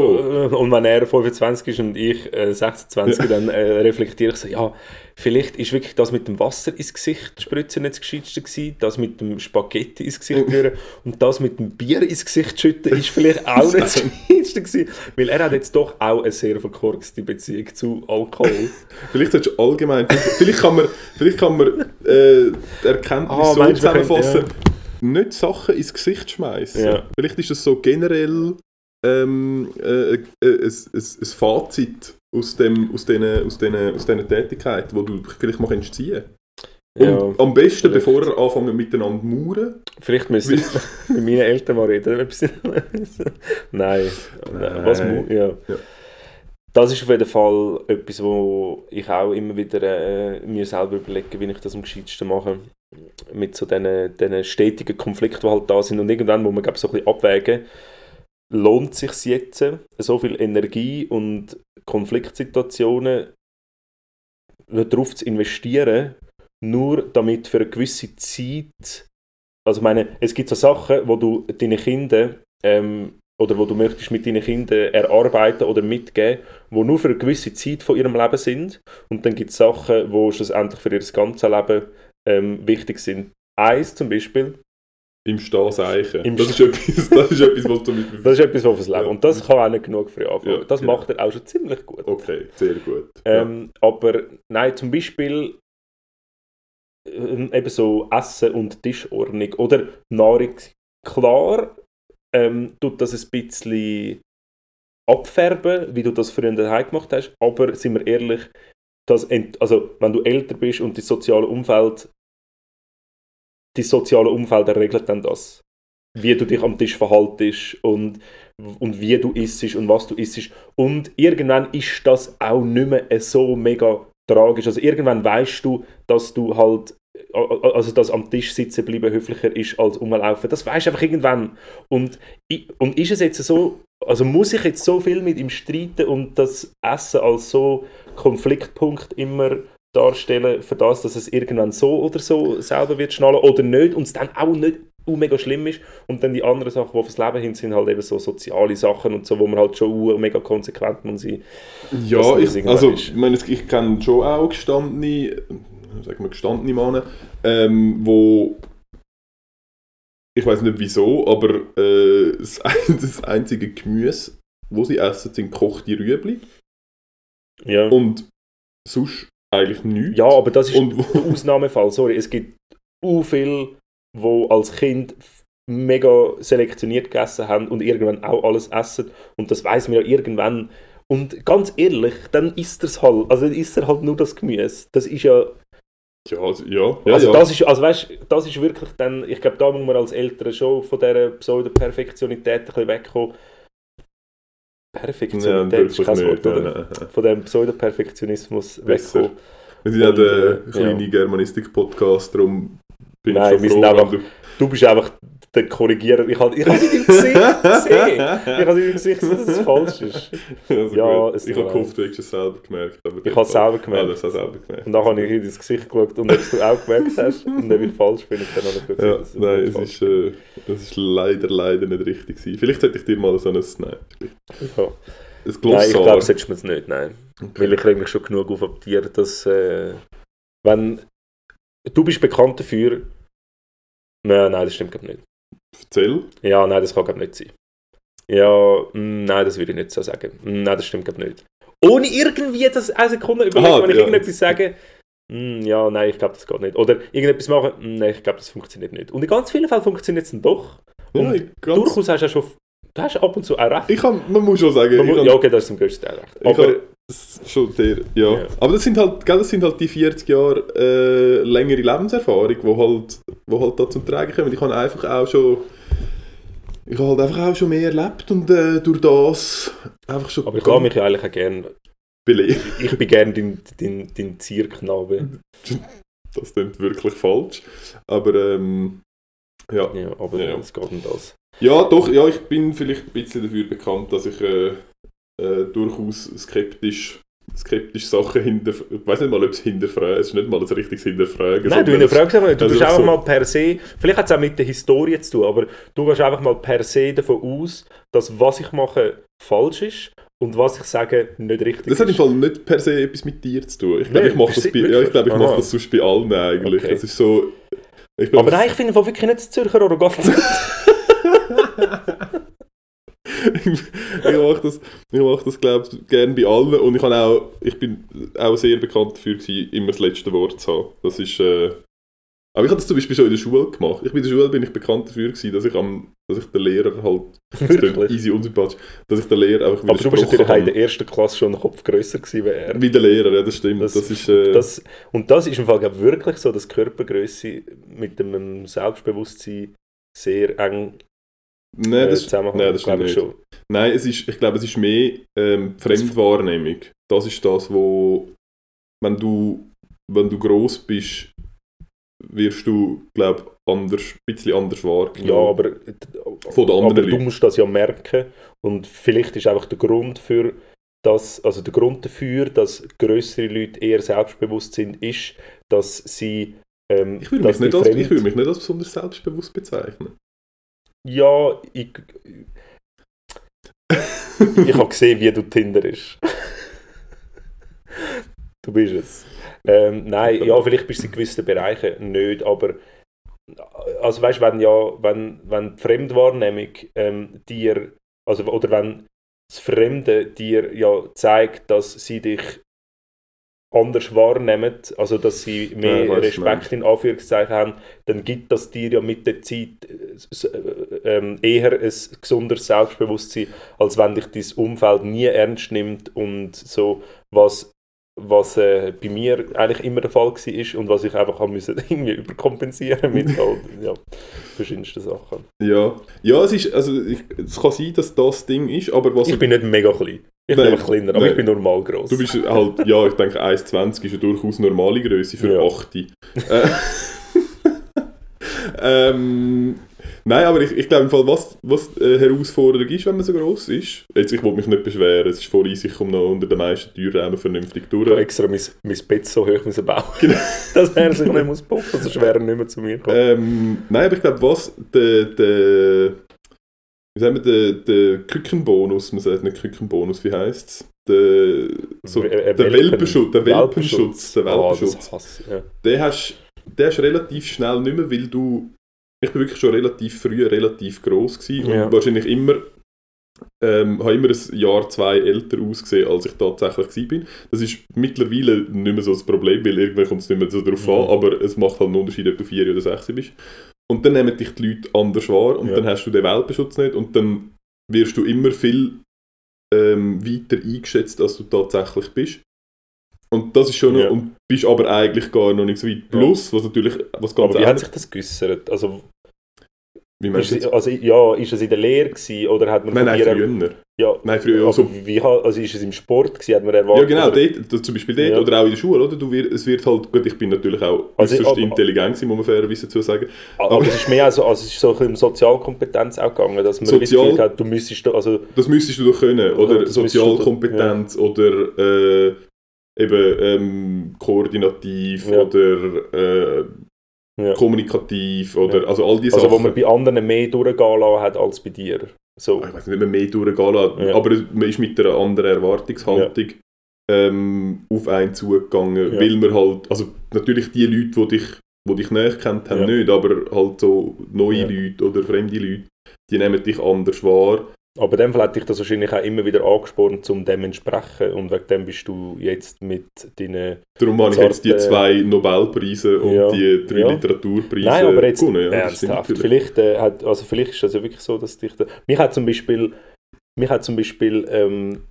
und wenn er 25 ist und ich äh, 26, dann äh, reflektiere ich so, ja, vielleicht ist wirklich das mit dem Wasser ins Gesicht spritzen nicht das Gescheitste gewesen, das mit dem Spaghetti ins Gesicht rühren und das mit dem Bier ins Gesicht schütten ist vielleicht auch nicht das Gescheitste gewesen, weil er hat jetzt doch auch eine sehr verkorkste Beziehung zu Alkohol. Vielleicht solltest du allgemein, vielleicht kann man, vielleicht kann man äh, Erkenntnis Ah, so meinst du, wir können- zusammenfassen, nicht Sachen ins Gesicht schmeißen. Ja. Vielleicht ist das so generell ähm, äh, äh, ein, ein, ein Fazit aus, dem, aus, diesen, aus, diesen, aus diesen Tätigkeiten, die du vielleicht mal kannst ziehen Und Ja, am besten, vielleicht. bevor ihr anfangen miteinander mauern, vielleicht müsste ich mit meinen Eltern mal reden. sie- Nein, was ja. Ja. Das ist auf jeden Fall etwas, wo ich auch immer wieder äh, mir selber überlege, wie ich das am gescheitsten mache. Mit so diesen, diesen stetigen Konflikten, die halt da sind. Und irgendwann muss man glaub, ich, so ein bisschen abwägen, lohnt es sich jetzt, so viel Energie und Konfliktsituationen darauf zu investieren, nur damit für eine gewisse Zeit, also ich meine, es gibt so Sachen, wo du deine Kinder ähm, oder wo du möchtest mit deinen Kindern erarbeiten oder mitgeben, wo nur für eine gewisse Zeit von ihrem Leben sind und dann gibt es Sachen, wo schlussendlich für ihr ganzes Leben ähm, wichtig sind. Eins zum Beispiel, im Stehen seichen. Im Das ist etwas, das ist etwas, was zum Beispiel... das ist etwas fürs Leben Ja. und das kann auch nicht genug früh anfangen. Ja, das genau. macht er auch schon ziemlich gut. Okay, sehr gut. Ähm, Aber nein, zum Beispiel ähm, eben so Essen und Tischordnung oder Nahrung. Klar ähm, tut das ein bisschen abfärben, wie du das früher daheim gemacht hast, aber sind wir ehrlich, das ent also wenn du älter bist und das soziale Umfeld die soziale Umfeld regelt dann das. Wie du dich am Tisch verhaltest und, und wie du isst und was du isst. Und irgendwann ist das auch nicht mehr so mega tragisch. Also irgendwann weißt du, dass du halt also dass am Tisch sitzen bleiben höflicher ist als rumlaufen. Das weißt du einfach irgendwann. Und, und ist es jetzt so, also muss ich jetzt so viel mit ihm streiten und das Essen als so Konfliktpunkt immer darstellen, für das, dass es irgendwann so oder so selber wird schnallen oder nicht und es dann auch nicht uh, mega schlimm ist. Und dann die anderen Sachen, die fürs Leben hin sind, halt eben so soziale Sachen und so, wo man halt schon uh, mega konsequent muss sein. Ja, ich, also, ist. ich meine, ich kenne schon auch gestandene, sagen wir gestandene Männer, ähm, wo ich weiß nicht wieso, aber äh, das, das einzige Gemüse, wo sie essen, sind gekochte Rüebli Ja. und sonst eigentlich nichts. Ja, aber das ist Und der Ausnahmefall. Sorry, es gibt u viel, wo als Kind mega selektioniert gegessen haben und irgendwann auch alles essen. Und das weiß man ja irgendwann. Und ganz ehrlich, dann isst er es halt. Also dann isst er halt nur das Gemüse. Das ist ja. Ja, also, ja, ja, also ja. das ist, also weißt, das ist wirklich dann. Ich glaube, da muss man als Eltern schon von dieser Pseudo-Perfektionität ein bisschen wegkommen. Ja, Perfektionität wirklich ist kein nicht. Wort, ja, oder? nein, nein. Von dem Pseudo-Perfektionismus wegkommen. Wir sind ja der äh, kleine ja. Germanistik-Podcast, darum bin Nein, ich schon froh, einfach- du... Du bist einfach der Korrigierer. Ich habe ich habe es in deinem Gesicht gesehen. Ich habe es in deinem Gesicht gesehen, dass es falsch ist. Also Ja, es ich habe gehofft, du hättest es selber gemerkt. Ich habe es selber gemerkt. es selber gemerkt. Und dann habe ich in dein Gesicht geschaut und ob du auch gemerkt hast und ob ich falsch bin. Dann habe ich Ja, ich nein, es ist, äh, es ist leider, leider nicht richtig gewesen. Vielleicht hätte ich dir mal so ein, nein, bin. Ja. ein Nein, ich glaube, solltest du mir es nicht. Nein. Okay. Weil ich reg mich schon genug auf ab dir, dass äh, wenn du bist bekannt dafür, nein, nein, das stimmt glaube nicht. Erzähl. Ja, nein, das kann glaube nicht sein. Ja, mm, nein, das würde ich nicht so sagen. Mm, Nein, das stimmt glaube nicht. Ohne irgendwie das eine Sekunde überlegen, wenn ich ja. irgendetwas sage, mm, ja, nein, ich glaube, das geht nicht. Oder irgendetwas machen, nein, ich glaube, das funktioniert nicht. Und in ganz vielen Fällen funktioniert es dann doch. Ja, Und ganz, Durchaus hast du ja schon, du hast ab und zu auch recht. ich kann, man muss schon sagen, muss, kann, ja, okay, das ist zum größten Teil recht. Aber das ist schon der, ja. Ja. Aber das sind halt, gell, das sind halt die 40 Jahre äh, längere Lebenserfahrung, wo halt, wo halt da zum Tragen kommen. Ich habe einfach auch schon, ich habe halt einfach auch schon mehr erlebt und äh, durch das einfach schon Aber ich lasse mich ja eigentlich auch gerne. belegt. Ich bin gerne dein, dein, dein Zierknabe. Das klingt wirklich falsch. Aber ähm, ja. Ja, aber Ja. es geht um das. Ja, doch, ja, ich bin vielleicht ein bisschen dafür bekannt, dass ich äh, äh, durchaus skeptisch skeptisch Sachen hinter... Ich weiß nicht mal, ob es hinterfragen Es ist nicht mal ein richtiges Hinterfragen. Nein, du hinterfragst einfach nicht. Du also einfach so- mal per se, vielleicht hat es auch mit der Historie zu tun, aber du gehst einfach mal per se davon aus, dass was ich mache falsch ist und was ich sage nicht richtig Das hat im ist. Fall nicht per se etwas mit dir zu tun. Ich glaube, ich mache das, bei, ja, ich glaube, ich Aha. das sonst bei allen eigentlich. Okay. Es ist so... Ich glaube, Aber nein, ich finde wirklich nicht das Zürcher Arroganz. ich mache das, ich mache das glaube ich, gerne bei allen und ich, habe auch, ich bin auch sehr bekannt dafür, immer das letzte Wort zu haben. Das ist, äh, aber ich habe das zum Beispiel schon in der Schule gemacht. Ich bin in der Schule bin ich bekannt dafür, gewesen, dass ich, am, dass ich den Lehrer halt, das easy unsympathisch, dass ich den Lehrer einfach Aber du bist natürlich in der ersten Klasse schon ein Kopf grösser gewesen wie er. Wie der Lehrer, ja das stimmt. Das, Das- ist, äh, Das, und das ist im Fall glaub, ich, wirklich so, dass Körpergröße mit dem Selbstbewusstsein sehr eng nein, äh, das, zusammenhängt. nein, das stimmt nicht. schon. Nein, es ist, ich glaube, es ist mehr ähm, Fremdwahrnehmung. Das ist das, wo, wenn du, wenn du gross bist, wirst du, glaube ich, anders, ein bisschen anders wahrgenommen. Ja, aber, Von den anderen aber du musst das ja merken und vielleicht ist einfach der Grund für das, also der Grund dafür, dass größere Leute eher selbstbewusst sind, ist, dass sie ähm, ich, würde mich nicht als, ich würde mich nicht als besonders selbstbewusst bezeichnen. Ja, ich. ich habe gesehen, wie du Tinder ist. du bist es. Ähm, nein, ja, vielleicht bist du in gewissen Bereichen nicht, aber. Also weißt wenn ja, wenn, wenn die Fremdwahrnehmung ähm, dir, also oder wenn das Fremde dir ja zeigt, dass sie dich anders wahrnehmen, also dass sie Ja, mehr du Respekt in Anführungszeichen haben, dann gibt das dir ja mit der Zeit äh, ähm, eher ein gesundes Selbstbewusstsein, als wenn dich dein Umfeld nie ernst nimmt und so, was, was äh, bei mir eigentlich immer der Fall war und was ich einfach haben müssen, irgendwie überkompensieren mit halt, ja, verschiedensten Sachen. Ja, ja es, ist, also, ich, es kann sein, dass das Ding ist, aber was... Ich bin nicht mega klein. Ich bin Nein, einfach kleiner, aber nein. ich bin normal groß. Du bist halt, ja, ich denke 1,20 ist ja durchaus normale Größe für Ja. 8. Äh, ähm, nein, aber ich, ich glaube im Fall, was, was äh, Herausforderung ist, wenn man so gross ist, jetzt ich wollte mich nicht beschweren, es ist vorhin, ich komme noch unter den meisten Türrahmen vernünftig Ich habe durch. extra mein, mein Bett so hoch müssen bauen, Genau. dass er sich nicht muss puppen, sonst wäre er nicht mehr zu mir gekommen. Ähm, nein, aber ich glaube, was der, der wie sagen wir, der, der Kükenbonus, man sagt nicht Kükenbonus, wie heisst es? Der, so, äh, der Welpen- Welpenschutz, der Welpenschutz, der Welpenschutz. ich, ja. den hast den hast du relativ schnell nicht mehr, weil du ich bin wirklich schon relativ früh relativ groß gewesen Ja. und wahrscheinlich immer ähm, habe immer ein Jahr, zwei älter ausgesehen, als ich tatsächlich bin. Das ist mittlerweile nicht mehr so das Problem, weil irgendwann kommt es nicht mehr so darauf Mhm. an, aber es macht halt einen Unterschied, ob du vier oder sechs bist. Und dann nehmen dich die Leute anders wahr und Ja. dann hast du den Welpenschutz nicht und dann wirst du immer viel ähm, weiter eingeschätzt, als du tatsächlich bist. Und das ist schon noch, Ja. und bist aber eigentlich gar noch nicht so weit. Plus, was natürlich, was ganz Aber wie hat sich das geäussert? Also, wie meinst ist, du also, ja, ist es in der Lehre gewesen, oder hat man Nein, nein, früher. Ja, Nein, früher, aber also- wie, also ist es im Sport gewesen, hat man Ja, erwartet? genau, oder- dort, das, zum Beispiel dort Ja. oder auch in der Schule, oder? Du wir, es wird halt, gut, ich bin natürlich auch Also, äußerst aber- intelligent, gewesen, muss man fairerweise dazu sagen. Aber es ist mehr also, also es ist so ein bisschen um Sozialkompetenz auch gegangen, dass man Sozial- hat, du müsstest, also Das müsstest du doch können, oder Sozialkompetenz oder äh, eben ähm, koordinativ Ja. oder äh, Ja. kommunikativ oder Ja. also all diese Also wo Sachen. man bei anderen mehr durchgehen lassen hat als bei dir. So. ich weiß nicht, ob man mehr durchgehen lässt, Ja. aber man ist mit einer anderen Erwartungshaltung ähm, auf einen zugegangen, weil man halt, also natürlich die Leute, die dich, die dich näher kennt haben, nicht, aber halt so neue. Leute oder fremde Leute, die nehmen dich anders wahr. Aber in dem Fall hat dich das wahrscheinlich auch immer wieder angespornt, um dem entsprechen. Und wegen dem bist du jetzt mit deinen... Darum habe ich jetzt die zwei Nobelpreise und Ja. die drei Ja. Literaturpreise Nein, aber jetzt gewonnen. Ja, ernsthaft. Vielleicht, äh, hat, also vielleicht ist das ja wirklich so, dass dich... Da, mich hat zum Beispiel... Mich hat zum Beispiel... Ähm,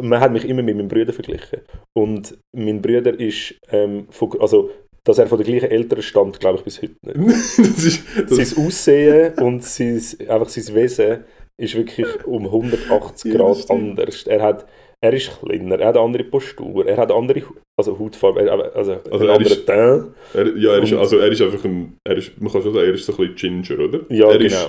man hat mich immer mit meinem Bruder verglichen. Und mein Bruder ist... Ähm, von, also, dass er von der gleichen Eltern stammt, glaube ich bis heute nicht. das ist, das sein Aussehen und sein, einfach sein Wesen ist wirklich um 180 Ja, Grad anders. Er, hat, er ist kleiner, er hat andere Postur, er hat andere also Hautfarbe, er- also, Also einen er anderen ist- Teint. er, ja, er ist, also er ist einfach ein, er ist, man kann schon sagen, er ist so ein bisschen Ginger, oder? Ja, er genau. Ist,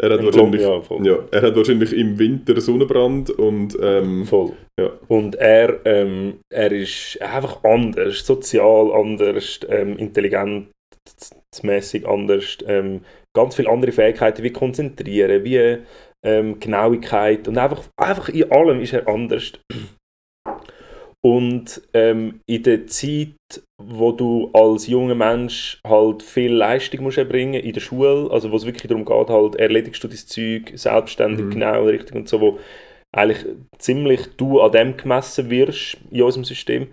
Er hat, wahrscheinlich, ja, ja, er hat wahrscheinlich im Winter Sonnenbrand und ähm, Voll. Ja. Und er, ähm, er ist einfach anders, sozial anders, ähm, intelligenzmäßig anders, ähm, ganz viele andere Fähigkeiten wie konzentrieren, wie ähm, Genauigkeit und einfach, einfach in allem ist er anders. Und ähm, in der Zeit, wo du als junger Mensch halt viel Leistung musst erbringen in der Schule, also wo es wirklich darum geht, halt erledigst du dein Zeug selbstständig, Mhm. genau, richtig und so, wo eigentlich ziemlich du an dem gemessen wirst in unserem System.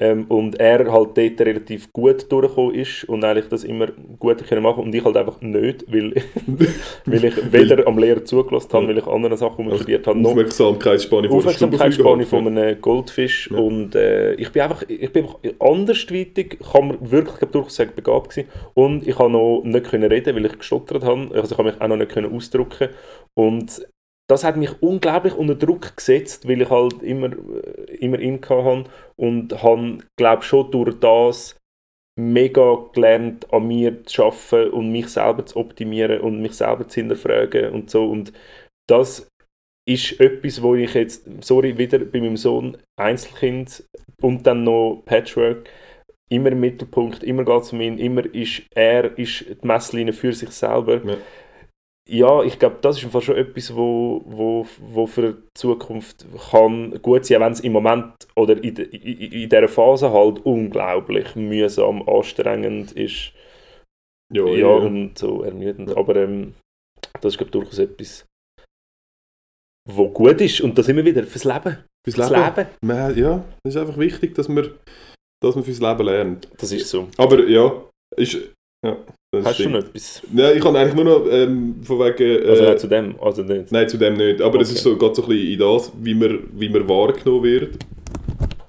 Ähm, und er halt dort relativ gut durchgekommen ist und eigentlich das immer gut können machen und ich halt einfach nicht, weil, weil ich weder am Lehrer zugelassen habe, weil ich andere Sachen, ich studiert habe, noch Aufmerksamkeitsspanne der Aufmerksamkeitsspanne von einem Goldfisch Ja. und äh, ich bin einfach ich bin einfach andersweitig, kann man wirklich glaub, durchaus sagen, begabt gewesen. und ich habe noch nicht können reden, weil ich gestottert habe, also ich habe mich auch noch nicht können ausdrücken und das hat mich unglaublich unter Druck gesetzt, weil ich halt immer, äh, immer in habe und habe, glaube schon durch das mega gelernt, an mir zu arbeiten und mich selber zu optimieren und mich selber zu hinterfragen und so und das ist etwas, wo ich jetzt, sorry, wieder bei meinem Sohn Einzelkind und dann noch Patchwork, immer im Mittelpunkt, immer geht es um ihn, immer ist er ist die Messlinie für sich selber. Ja. Ja, ich glaube, das ist schon etwas, wo, wo, wo für die Zukunft kann gut sein, wenn es im Moment oder in, de- in, in dieser Phase halt unglaublich mühsam, anstrengend ist Ja, ja, ja, und so ermüdend. Aber ähm, das ist glaube durchaus etwas, wo gut ist. Und da sind wir wieder fürs Leben. Fürs Leben. Man, ja, es ist einfach wichtig, dass man, dass man fürs Leben lernt. Das ist so. Aber ja, ist. Ja, das Hast du stimmt. noch etwas? Ja, ich habe eigentlich nur noch ähm, von wegen. Äh, Also nein, zu dem, also nicht. Nein, zu dem nicht. Aber es Okay. ist so, geht so ein bisschen in das, wie man, wie man wahrgenommen wird.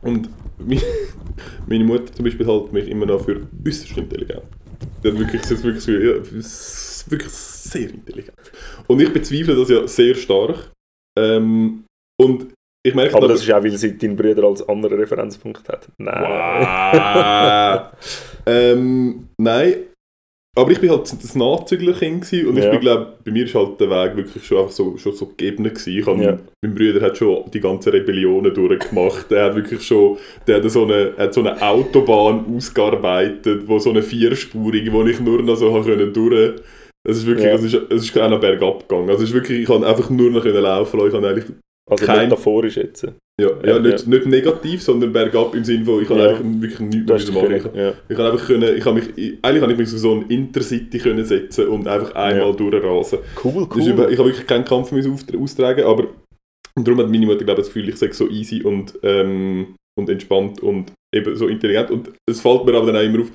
Und meine Mutter zum Beispiel hält mich immer noch für äußerst intelligent. Die hat wirklich, sie ist wirklich, so- ja, s- wirklich sehr intelligent. Und ich bezweifle das ja sehr stark. Ähm, und ich merke Aber das ist auch, weil sie deinen Bruder als anderen Referenzpunkt hat. Nein. Wow. ähm, nein. Aber ich bin halt das Nachzüglerkind und ich Ja. bin glaube, bei mir ist halt der Weg wirklich schon einfach so, schon so gegeben gewesen. Ich hab, Ja. Mein Bruder hat schon die ganzen Rebellionen durchgemacht. Er hat wirklich schon, der hat so eine, hat so eine Autobahn ausgearbeitet, wo so eine vierspurige, wo ich nur noch so können durch. Es ist wirklich, Ja. es ist, es ist auch noch bergab gegangen. Also es ist wirklich, ich kann einfach nur noch können laufen. Ich habe eigentlich Also Kein- metaphorisch jetzt. Ja, ja, nicht, nicht negativ, sondern bergab im Sinne von, ich Ja. eigentlich wirklich nichts mehr machen. ja. Ich habe einfach können, ich habe mich, eigentlich habe ich mich so ein Intercity können setzen und einfach einmal durchrasen. Cool, ist über, ich habe wirklich keinen Kampf mehr austragen, aber darum hat meine Mutter glaube ich, das Gefühl, ich sage so easy und, ähm, und entspannt und eben so intelligent. Und es fällt mir aber dann auch immer auf,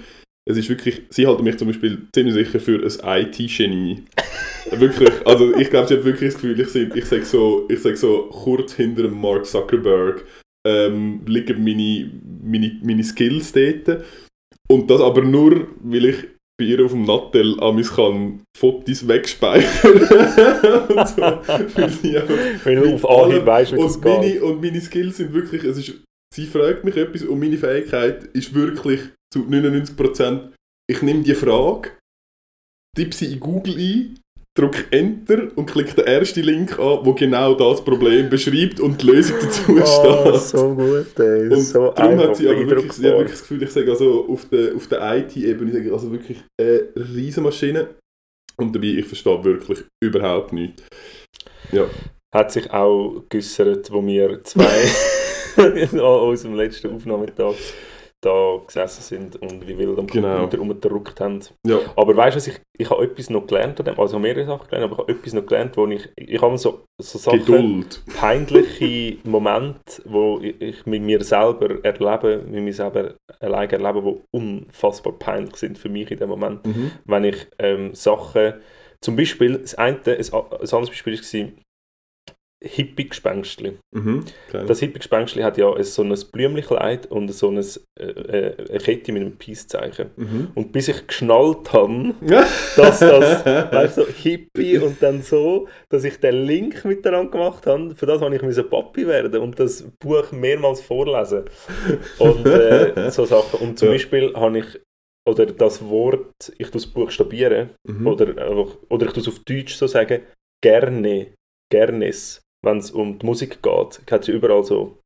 es ist wirklich, sie halten mich zum Beispiel ziemlich sicher für ein IT-Genie. wirklich, also ich glaube, sie hat wirklich das Gefühl, ich, ich sage so, ich sag so kurz hinter Mark Zuckerberg ähm, liegen meine, meine, meine Skills dort. Und das aber nur, weil ich bei ihr auf dem Nattel an kann Fotos wegspeichern und so. Weil sie einfach Wenn du auf Anhieb weißt, wie das und geht. meine, und meine Skills sind wirklich, es ist, sie fragt mich etwas und meine Fähigkeit ist wirklich zu 99%, ich nehme die Frage, tippe sie in Google ein, drücke Enter und klicke den ersten Link an, wo genau das Problem beschreibt und die Lösung dazu Oh, steht. so gut, ey. Und so darum hat sie aber wirklich, sie hat wirklich das Gefühl, ich sage also auf der, auf der IT-Ebene, ich also wirklich eine Riesenmaschine. Und dabei, ich verstehe wirklich überhaupt nichts. Ja. Hat sich auch geäussert, wo wir zwei an unserem letzten Aufnahmetag da gesessen sind und wie wild am Genau. Computer rumgedruckt haben. ja. Aber weißt du, ich, ich habe etwas noch gelernt also mehrere Sachen gelernt, aber ich habe etwas noch gelernt, wo ich, ich habe so, so Sachen, Geduld. peinliche Momente, wo ich, ich mit mir selber erlebe, mit mir selber alleine erlebe, die unfassbar peinlich sind für mich in dem Moment. Mhm. Wenn ich ähm, Sachen, zum Beispiel, das eine, ein, ein anderes Beispiel war Hippie-Gespenstli. Mhm. Das Hippie-Gespenstli hat ja so ein Blümchenkleid und so ein, äh, äh, eine Kette mit einem Peace-Zeichen. Mhm. Und bis ich geschnallt habe, dass das, weißt du, so Hippie und dann so, dass ich den Link miteinander gemacht habe, für das habe ich müssen Papi werden und das Buch mehrmals vorlesen. Und äh, so Sachen. Und zum Ja. Beispiel habe ich, oder das Wort, ich tue es buchstabieren, Mhm. oder, oder ich tue es auf Deutsch so sagen, gerne, gernes, wenn es um die Musik geht. Hat ja überall so.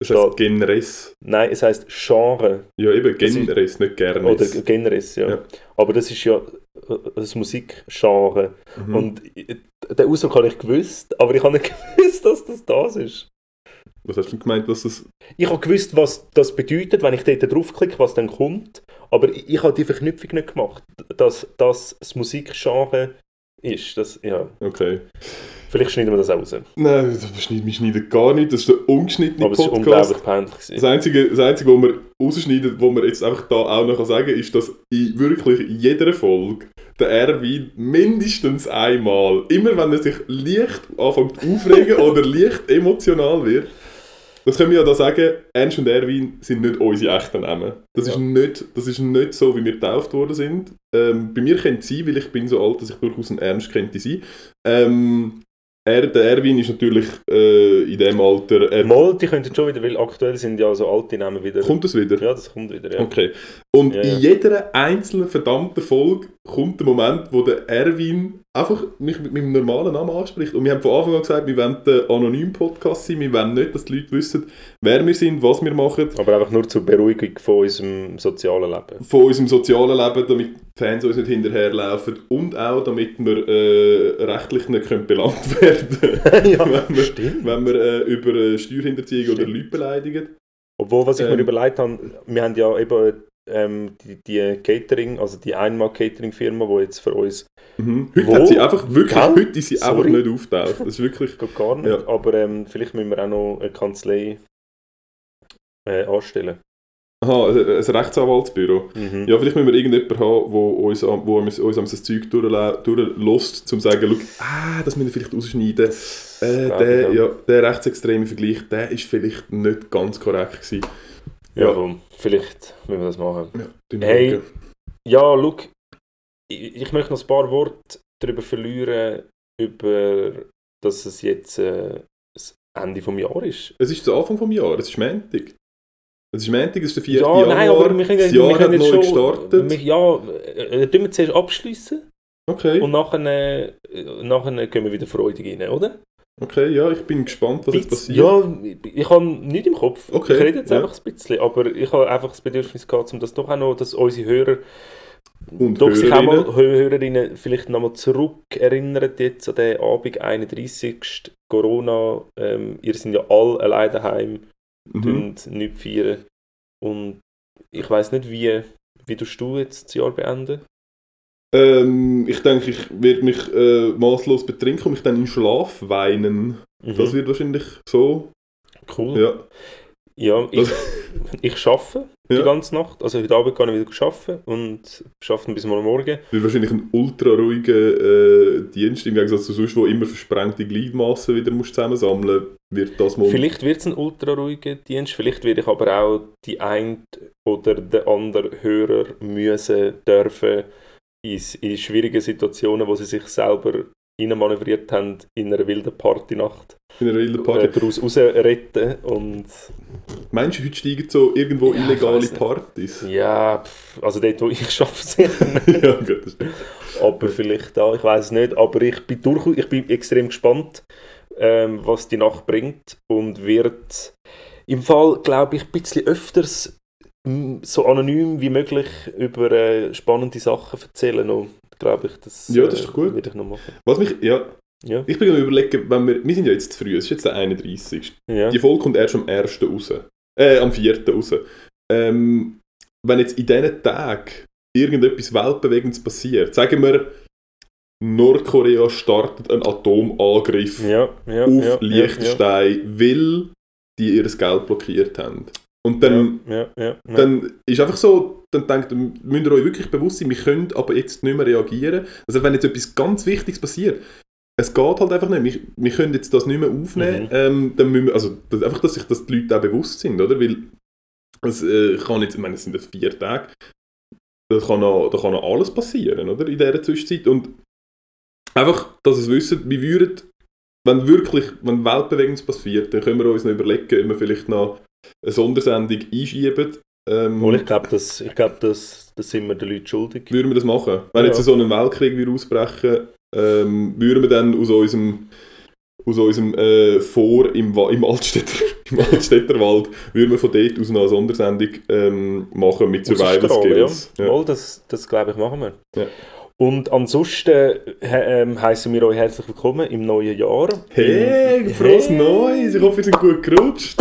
Das heißt Genres. Nein, es heißt Genre Ja, eben ist- Genres, nicht Gernes. oder Generis, ja. Ja. Aber das ist ja äh, das Musikgenre. Mhm. Und den Ausdruck habe ich gewusst, aber ich habe nicht gewusst, dass das das ist. Was hast du gemeint, dass das... Ich habe gewusst, was das bedeutet, wenn ich dort draufklicke, was dann kommt. Aber ich, ich habe die Verknüpfung nicht gemacht, dass das das Musikgenre ist. Das, ja. Okay. Vielleicht schneiden wir das auch raus. Nein, das schneiden wir schneiden gar nicht. Das ist der ungeschnittene Aber es ist Podcast. unglaublich peinlich. Das. Einzige, das Einzige, was wir rausschneiden, was wir jetzt einfach da auch noch sagen kann, ist, dass in wirklich jeder Folge der Erwin mindestens einmal, immer wenn er sich leicht anfängt aufregen oder leicht emotional wird, das können wir ja da sagen, Ernst und Erwin sind nicht unsere echten Namen. Das, Ja. ist, nicht, das ist nicht so, wie wir getauft worden sind. Ähm, bei mir könnte es sein, weil ich bin so alt, dass ich durchaus einen Ernst könnte sein. Ähm, er, der Erwin ist natürlich äh, in dem Alter... Er, Mal, die könnten schon wieder, weil aktuell sind ja so alte Namen wieder. kommt das wieder? Ja, das kommt wieder, ja. Okay. Und Ja, ja. in jeder einzelnen verdammten Folge kommt der Moment, wo der Erwin einfach mich mit meinem normalen Namen anspricht. Und wir haben von Anfang an gesagt, wir wollen der Anonym-Podcast sein, wir wollen nicht, dass die Leute wissen, wer wir sind, was wir machen, Aber einfach nur zur Beruhigung von unserem sozialen Leben. von unserem sozialen Leben, damit die Fans uns nicht hinterherlaufen und auch, damit wir äh, rechtlich nicht können belangt werden ja, wenn wir, stimmt. wenn wir äh, über äh, Steuerhinterziehung oder Stimmt. Leute beleidigen. Obwohl, was ich Ähm. mir überlegt habe, wir haben ja eben ähm, die, die Catering, also die Einmal-Catering-Firma, die jetzt für uns Mhm. Heute Wo? hat sie einfach, wirklich, Gell? heute ist sie einfach Sorry. nicht auftaucht. Das ist wirklich... geht gar nicht, Ja. aber ähm, vielleicht müssen wir auch noch eine Kanzlei äh, anstellen. Aha, ein Rechtsanwaltsbüro. Mhm. Ja, vielleicht müssen wir irgendjemanden haben, wo uns, wo uns, uns das Zeug durchlässt, um zu sagen, ah, das müssen wir vielleicht rausschneiden. Äh, der, ja, der rechtsextreme Vergleich, der ist vielleicht nicht ganz korrekt gewesen. Ja, komm, vielleicht müssen wir das machen. Ja, wir Hey. Ja, schau, ich, ich möchte noch ein paar Worte darüber verlieren, über, dass es jetzt äh, das Ende des Jahres ist. Es ist der Anfang des Jahres, es ist Montag. Es ist Montag, es ist der 4. ja, Januar, nein, aber wir können, das wir Jahr hat können jetzt neu schon... gestartet. Wir, ja, äh, tun wir zuerst abschließen Okay, und nachher, äh, nachher gehen wir wieder freudig rein, oder? Okay, ja, ich bin gespannt, was jetzt passiert. Ja, ich, ich habe nichts im Kopf. Okay, ich rede jetzt ja. einfach ein bisschen, aber ich habe einfach das Bedürfnis gehabt, um das doch auch noch, dass unsere Hörer Und doch sich auch mal, Hörerinnen. Hö- Hörerinnen vielleicht nochmal zurück erinnern jetzt an den Abend, 31. Corona. Ähm, ihr seid ja alle allein daheim Mhm. und nichts feiern. Und ich weiß nicht, wie, wie du jetzt das Jahr beenden? Ähm, ich denke, ich werde mich äh, maßlos betrinken und mich dann in Schlaf weinen. Mhm. Das wird wahrscheinlich so. cool. Ja. Ja, ich, ich arbeite die Ja. ganze Nacht. Also heute Abend kann ich wieder arbeiten und arbeite bis morgen Morgen. Wird wahrscheinlich ein ultra ruhiger äh, Dienst im Gegensatz zu sonst, wo immer versprengte Gliedmassen wieder musst zusammensammeln wird das mal. Vielleicht wird es ein ultra ruhiger Dienst, vielleicht werde ich aber auch die ein oder der andere Hörer müssen, dürfen in, schwierigen Situationen, wo sie sich selber manövriert haben in einer wilden Partynacht, in einer wilden äh, Party. daraus rausretten und Meinst du, heute steigen so irgendwo Ja, illegale. Partys? ja, pff, also dort, wo ich arbeite, sicher nicht. ja, gut. aber vielleicht da, ich weiß es nicht, aber ich bin, durch, ich bin extrem gespannt, ähm, was die Nacht bringt und wird im Fall, glaube ich, ein bisschen öfters so anonym wie möglich über äh, spannende Sachen erzählen und glaube ich, das, Ja, das ist doch gut. würde ich noch machen. Was mich, ja, Ja, ich bin überlegen, wenn wir, wir sind ja jetzt zu früh, es ist jetzt der 31. ja. Die Folge kommt erst am 1. raus. Äh, am 4. raus. Ähm, wenn jetzt in diesen Tagen irgendetwas Weltbewegendes passiert, sagen wir, Nordkorea startet einen Atomangriff ja, ja, auf ja, Liechtenstein, weil die ihr Geld blockiert haben. Und dann, ja, ja, ja. dann ist einfach so, dann denkt, müsst ihr euch wirklich bewusst sein, wir können aber jetzt nicht mehr reagieren. Also wenn jetzt etwas ganz Wichtiges passiert, es geht halt einfach nicht. Wir, wir können jetzt das nicht mehr aufnehmen. Mhm. Ähm, dann müssen wir, also das, einfach, dass sich das die Leute auch bewusst sind, oder? Weil es äh, kann jetzt, ich meine, es sind jetzt vier Tage, da kann, noch, da kann noch alles passieren, oder? In dieser Zwischenzeit. Und einfach, dass es wissen, wir würden, wenn wirklich, wenn Weltbewegendes passiert, dann können wir uns noch überlegen, ob wir vielleicht noch eine Sondersendung einschieben. Ähm, Obwohl ich glaube, das, ich glaub, das, das sind wir den Leuten schuldig. würden wir das machen? Wenn Ja. jetzt so ein Weltkrieg würde ausbrechen ähm, würden wir dann aus unserem, aus unserem äh, Vor im, im, Altstädter, im Altstädter Wald, würden wir von dort aus noch eine Sondersendung ähm, machen mit Survival Skills. Ja. Ja. Mal, das, das glaube ich, machen wir. Ja. Und ansonsten ähm, heißen wir euch herzlich willkommen im neuen Jahr. Hey, frohes Hey. Neues! Ich hoffe, ihr seid gut gerutscht.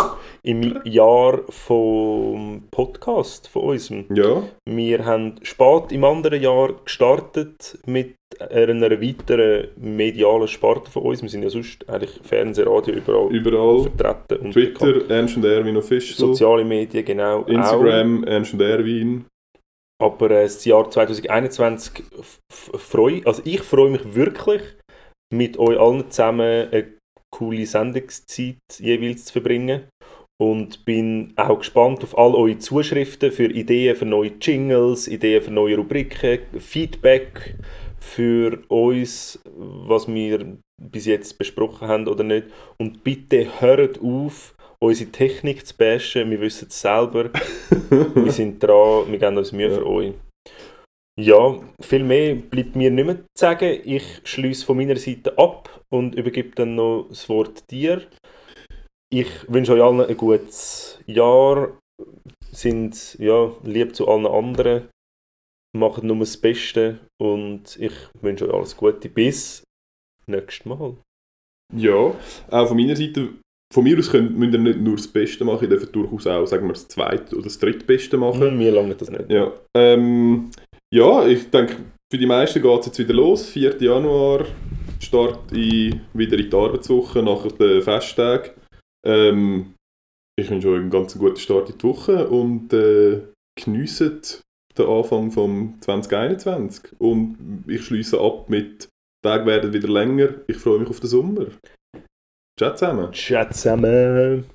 Im Jahr vom Podcast, von unserem. Ja, Wir haben spät im anderen Jahr gestartet mit einer weiteren medialen Sparte von uns. Wir sind ja sonst eigentlich Fernsehen, Radio überall überall. vertreten. Und bekannt. Twitter, Ernst und Erwin Official. soziale Medien, genau. Auch. Instagram, Ernst und Erwin. Aber äh, das Jahr 2021 f- f- freu, also ich freue mich wirklich, mit euch allen zusammen eine coole Sendungszeit jeweils zu verbringen. Und bin auch gespannt auf all eure Zuschriften für Ideen für neue Jingles, Ideen für neue Rubriken, Feedback für uns, was wir bis jetzt besprochen haben oder nicht. Und bitte hört auf, unsere Technik zu bashen. Wir wissen es selber. wir sind dran, wir geben uns Mühe Ja. für euch. Ja, viel mehr bleibt mir nicht mehr zu sagen. Ich schließe von meiner Seite ab und übergebe dann noch das Wort dir. Ich wünsche euch allen ein gutes Jahr. Sind ja, lieb zu allen anderen. Macht nur das Beste und ich wünsche euch alles Gute. Bis nächstes Mal. Ja, auch von meiner Seite, von mir aus könnt, müsst ihr nicht nur das Beste machen, ihr dürft durchaus auch, sagen wir, das Zweite oder das Drittbeste machen. Mir lange das nicht. Ja, ähm, ja, ich denke, für die meisten geht es jetzt wieder los. 4. Januar Start in, wieder in die Arbeitswoche nach den Festtagen. Ähm, ich wünsche euch einen ganz guten Start in die Woche und äh, geniessen den Anfang vom 2021. Und ich schließe ab mit «Die Tage werden wieder länger. Ich freue mich auf den Sommer». Ciao zusammen. Ciao zusammen.